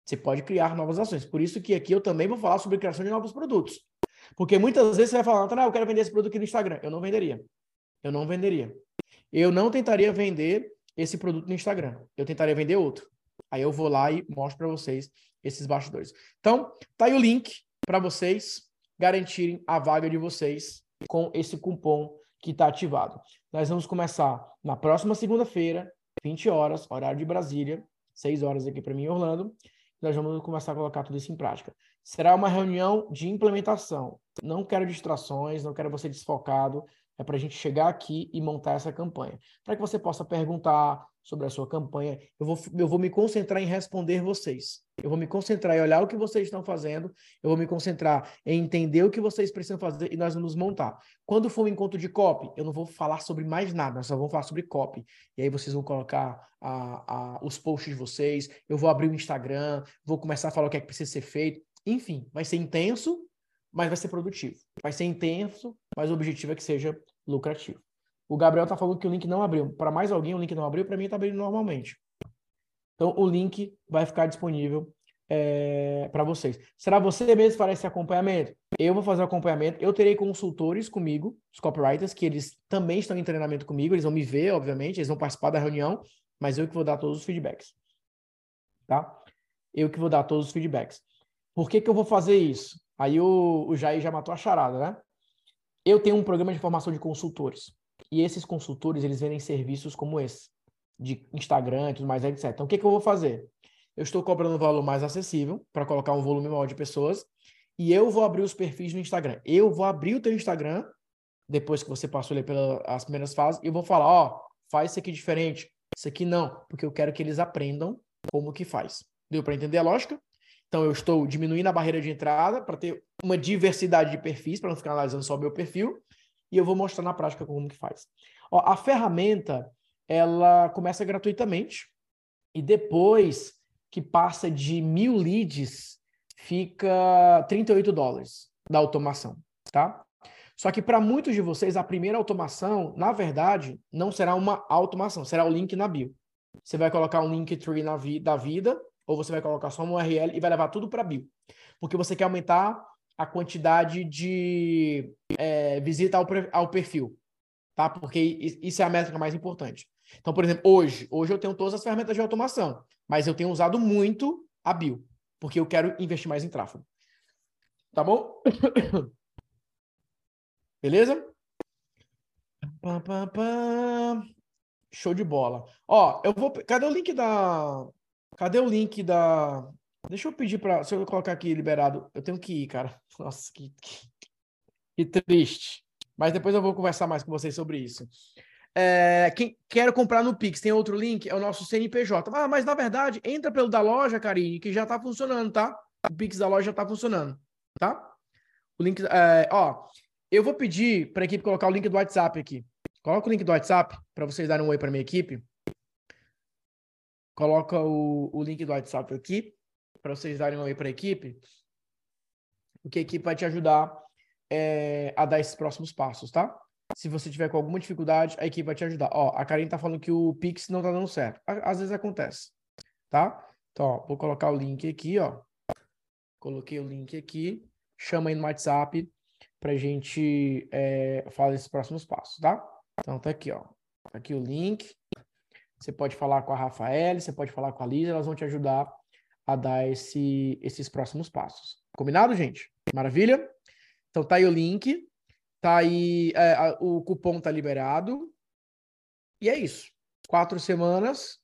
[SPEAKER 1] Você pode criar novas ações. Por isso que aqui eu também vou falar sobre criação de novos produtos. Porque muitas vezes você vai falar, Nathanael, eu quero vender esse produto aqui no Instagram. Eu não venderia. Eu não venderia. Eu não tentaria vender esse produto no Instagram. Eu tentaria vender outro. Aí eu vou lá e mostro para vocês esses bastidores. Então, tá aí o link para vocês garantirem a vaga de vocês com esse cupom que está ativado. Nós vamos começar na próxima segunda-feira, 20 horas, horário de Brasília, 6 horas aqui para mim em Orlando. Nós vamos começar a colocar tudo isso em prática. Será uma reunião de implementação. Não quero distrações, não quero você desfocado. É para a gente chegar aqui e montar essa campanha. Para que você possa perguntar sobre a sua campanha, eu vou, eu vou me concentrar em responder vocês. Eu vou me concentrar em olhar o que vocês estão fazendo, eu vou me concentrar em entender o que vocês precisam fazer e nós vamos montar. Quando for um encontro de copy, eu não vou falar sobre mais nada, nós só vamos falar sobre copy. E aí vocês vão colocar a, a, os posts de vocês, eu vou abrir o Instagram, vou começar a falar o que é que precisa ser feito. Enfim, vai ser intenso, mas vai ser produtivo. Vai ser intenso, mas o objetivo é que seja lucrativo. O Gabriel está falando que o link não abriu. Para mais alguém, o link não abriu, para mim está abrindo normalmente. Então, o link vai ficar disponível é, para vocês. Será você mesmo que fará esse acompanhamento? Eu vou fazer o acompanhamento. Eu terei consultores comigo, os copywriters, que eles também estão em treinamento comigo. Eles vão me ver, obviamente, eles vão participar da reunião, mas eu que vou dar todos os feedbacks. Tá? Eu que vou dar todos os feedbacks. Por que, que eu vou fazer isso? Aí o, o Jair já matou a charada, né? Eu tenho um programa de formação de consultores. E esses consultores, eles vendem serviços como esse, de Instagram tudo mais, etc. Então, o que, que eu vou fazer? Eu estou cobrando um valor mais acessível para colocar um volume maior de pessoas e eu vou abrir os perfis no Instagram. Eu vou abrir o teu Instagram, depois que você passou ali pelas primeiras fases, e vou falar, ó, oh, faz isso aqui diferente, isso aqui não, porque eu quero que eles aprendam como que faz. Deu para entender a lógica? Então, eu estou diminuindo a barreira de entrada para ter uma diversidade de perfis, para não ficar analisando só o meu perfil, e eu vou mostrar na prática como que faz. Ó, a ferramenta, ela começa gratuitamente, e depois que passa de mil leads, fica 38 dólares da automação, tá? Só que para muitos de vocês, a primeira automação, na verdade, não será uma automação, será o link na bio. Você vai colocar um link tree na vi da vida, ou você vai colocar só uma URL e vai levar tudo para bio. Porque você quer aumentar a quantidade de é, visita ao, ao perfil, tá? Porque isso é a métrica mais importante. Então, por exemplo, hoje, hoje eu tenho todas as ferramentas de automação, mas eu tenho usado muito a bio, porque eu quero investir mais em tráfego. Tá bom? Beleza? Show de bola. Ó, eu vou. Cadê o link da. Cadê o link da. Deixa eu pedir para. Se eu colocar aqui liberado, eu tenho que ir, cara. Nossa, que, que, que triste. Mas depois eu vou conversar mais com vocês sobre isso. É, quem quer comprar no Pix, tem outro link, é o nosso CNPJ. Ah, mas na verdade, entra pelo da loja, Karine, que já tá funcionando, tá? O Pix da loja já tá funcionando, tá? O link, é, ó, eu vou pedir para a equipe colocar o link do WhatsApp aqui. Coloca o link do WhatsApp para vocês darem um oi para minha equipe. Coloca o, o link do WhatsApp aqui para vocês darem um oi para a equipe, porque a equipe vai te ajudar é, a dar esses próximos passos, tá? Se você tiver com alguma dificuldade, a equipe vai te ajudar. Ó, a Karine tá falando que o Pix não tá dando certo. Às vezes acontece, tá? Então, ó, vou colocar o link aqui, ó. Coloquei o link aqui. Chama aí no WhatsApp pra gente é, falar desses próximos passos, tá? Então, tá aqui, ó. Tá aqui o link. Você pode falar com a Rafael, você pode falar com a Lisa, elas vão te ajudar a dar esse, esses próximos passos. Combinado, gente? Maravilha? Então tá aí o link, tá aí é, o cupom tá liberado. E é isso. Quatro semanas.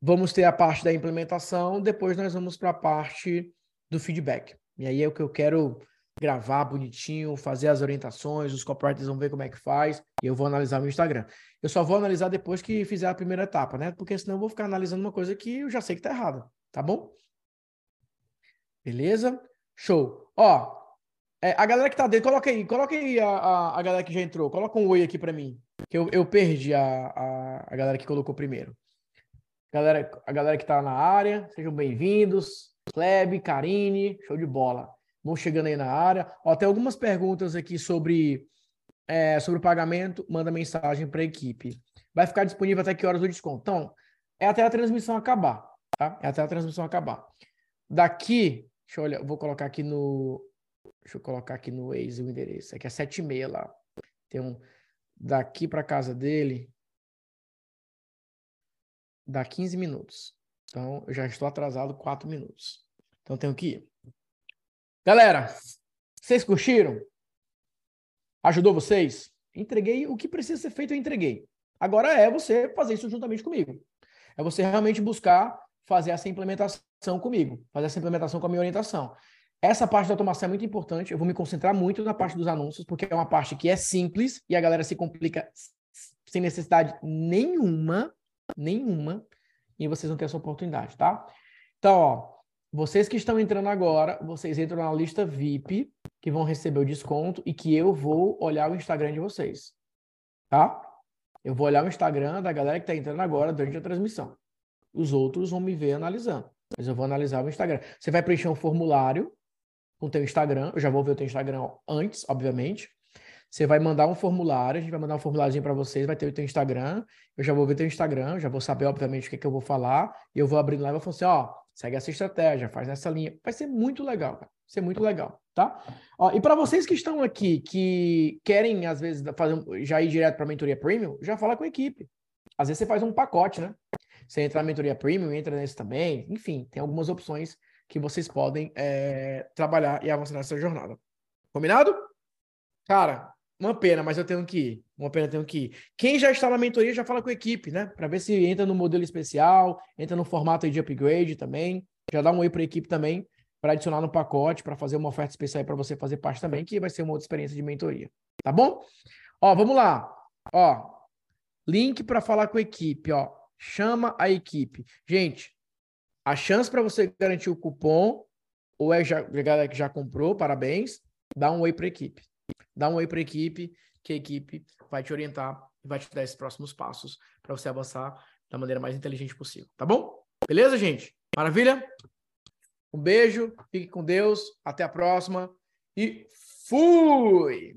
[SPEAKER 1] Vamos ter a parte da implementação, depois nós vamos para a parte do feedback. E aí é o que eu quero gravar bonitinho, fazer as orientações, os copywriters vão ver como é que faz, e eu vou analisar meu Instagram. Eu só vou analisar depois que fizer a primeira etapa, né? Porque senão eu vou ficar analisando uma coisa que eu já sei que tá errada, tá bom? Beleza? Show. Ó, é, a galera que tá dentro, coloca aí, coloca aí a, a, a galera que já entrou, coloca um oi aqui para mim, que eu, eu perdi a, a, a galera que colocou primeiro. Galera, a galera que tá na área, sejam bem-vindos. Kleb, Karine, show de bola vão chegando aí na área. Ó, tem algumas perguntas aqui sobre, é, sobre o pagamento. Manda mensagem para a equipe. Vai ficar disponível até que horas o desconto? Então, é até a transmissão acabar, tá? É até a transmissão acabar. Daqui, deixa eu olhar, vou colocar aqui no. Deixa eu colocar aqui no Waze o endereço. Aqui é 7 e meia lá. Tem um. Daqui para casa dele. Dá 15 minutos. Então, eu já estou atrasado 4 minutos. Então, tenho que ir. Galera, vocês curtiram? Ajudou vocês? Entreguei o que precisa ser feito, eu entreguei. Agora é você fazer isso juntamente comigo. É você realmente buscar fazer essa implementação comigo, fazer essa implementação com a minha orientação. Essa parte da automação é muito importante. Eu vou me concentrar muito na parte dos anúncios, porque é uma parte que é simples e a galera se complica sem necessidade nenhuma, nenhuma, e vocês vão ter essa oportunidade, tá? Então, ó, vocês que estão entrando agora, vocês entram na lista VIP, que vão receber o desconto e que eu vou olhar o Instagram de vocês. Tá? Eu vou olhar o Instagram da galera que está entrando agora durante a transmissão. Os outros vão me ver analisando. Mas eu vou analisar o Instagram. Você vai preencher um formulário com o teu Instagram. Eu já vou ver o teu Instagram antes, obviamente. Você vai mandar um formulário, a gente vai mandar um formuláriozinho para vocês, vai ter o teu Instagram. Eu já vou ver o teu Instagram, já vou saber, obviamente, o que, é que eu vou falar. E eu vou abrindo lá e vou falar assim, ó, segue essa estratégia, faz nessa linha. Vai ser muito legal, cara. Vai ser muito legal, tá? Ó, e para vocês que estão aqui, que querem, às vezes, fazer, já ir direto para a mentoria premium, já fala com a equipe. Às vezes você faz um pacote, né? Você entra na mentoria premium, entra nesse também. Enfim, tem algumas opções que vocês podem é, trabalhar e avançar nessa jornada. Combinado? Cara, uma pena, mas eu tenho que ir. Uma pena, eu tenho que ir. Quem já está na mentoria já fala com a equipe, né? Para ver se entra no modelo especial, entra no formato de upgrade também. Já dá um oi para a equipe também, para adicionar no pacote, para fazer uma oferta especial para você fazer parte também, que vai ser uma outra experiência de mentoria. Tá bom? Ó, vamos lá. Ó, link para falar com a equipe, ó. Chama a equipe. Gente, a chance para você garantir o cupom, ou é já, galera que já comprou, parabéns, dá um oi para a equipe. Dá um oi para a equipe, que a equipe vai te orientar e vai te dar esses próximos passos para você avançar da maneira mais inteligente possível. Tá bom? Beleza, gente? Maravilha? Um beijo, fique com Deus, até a próxima e fui!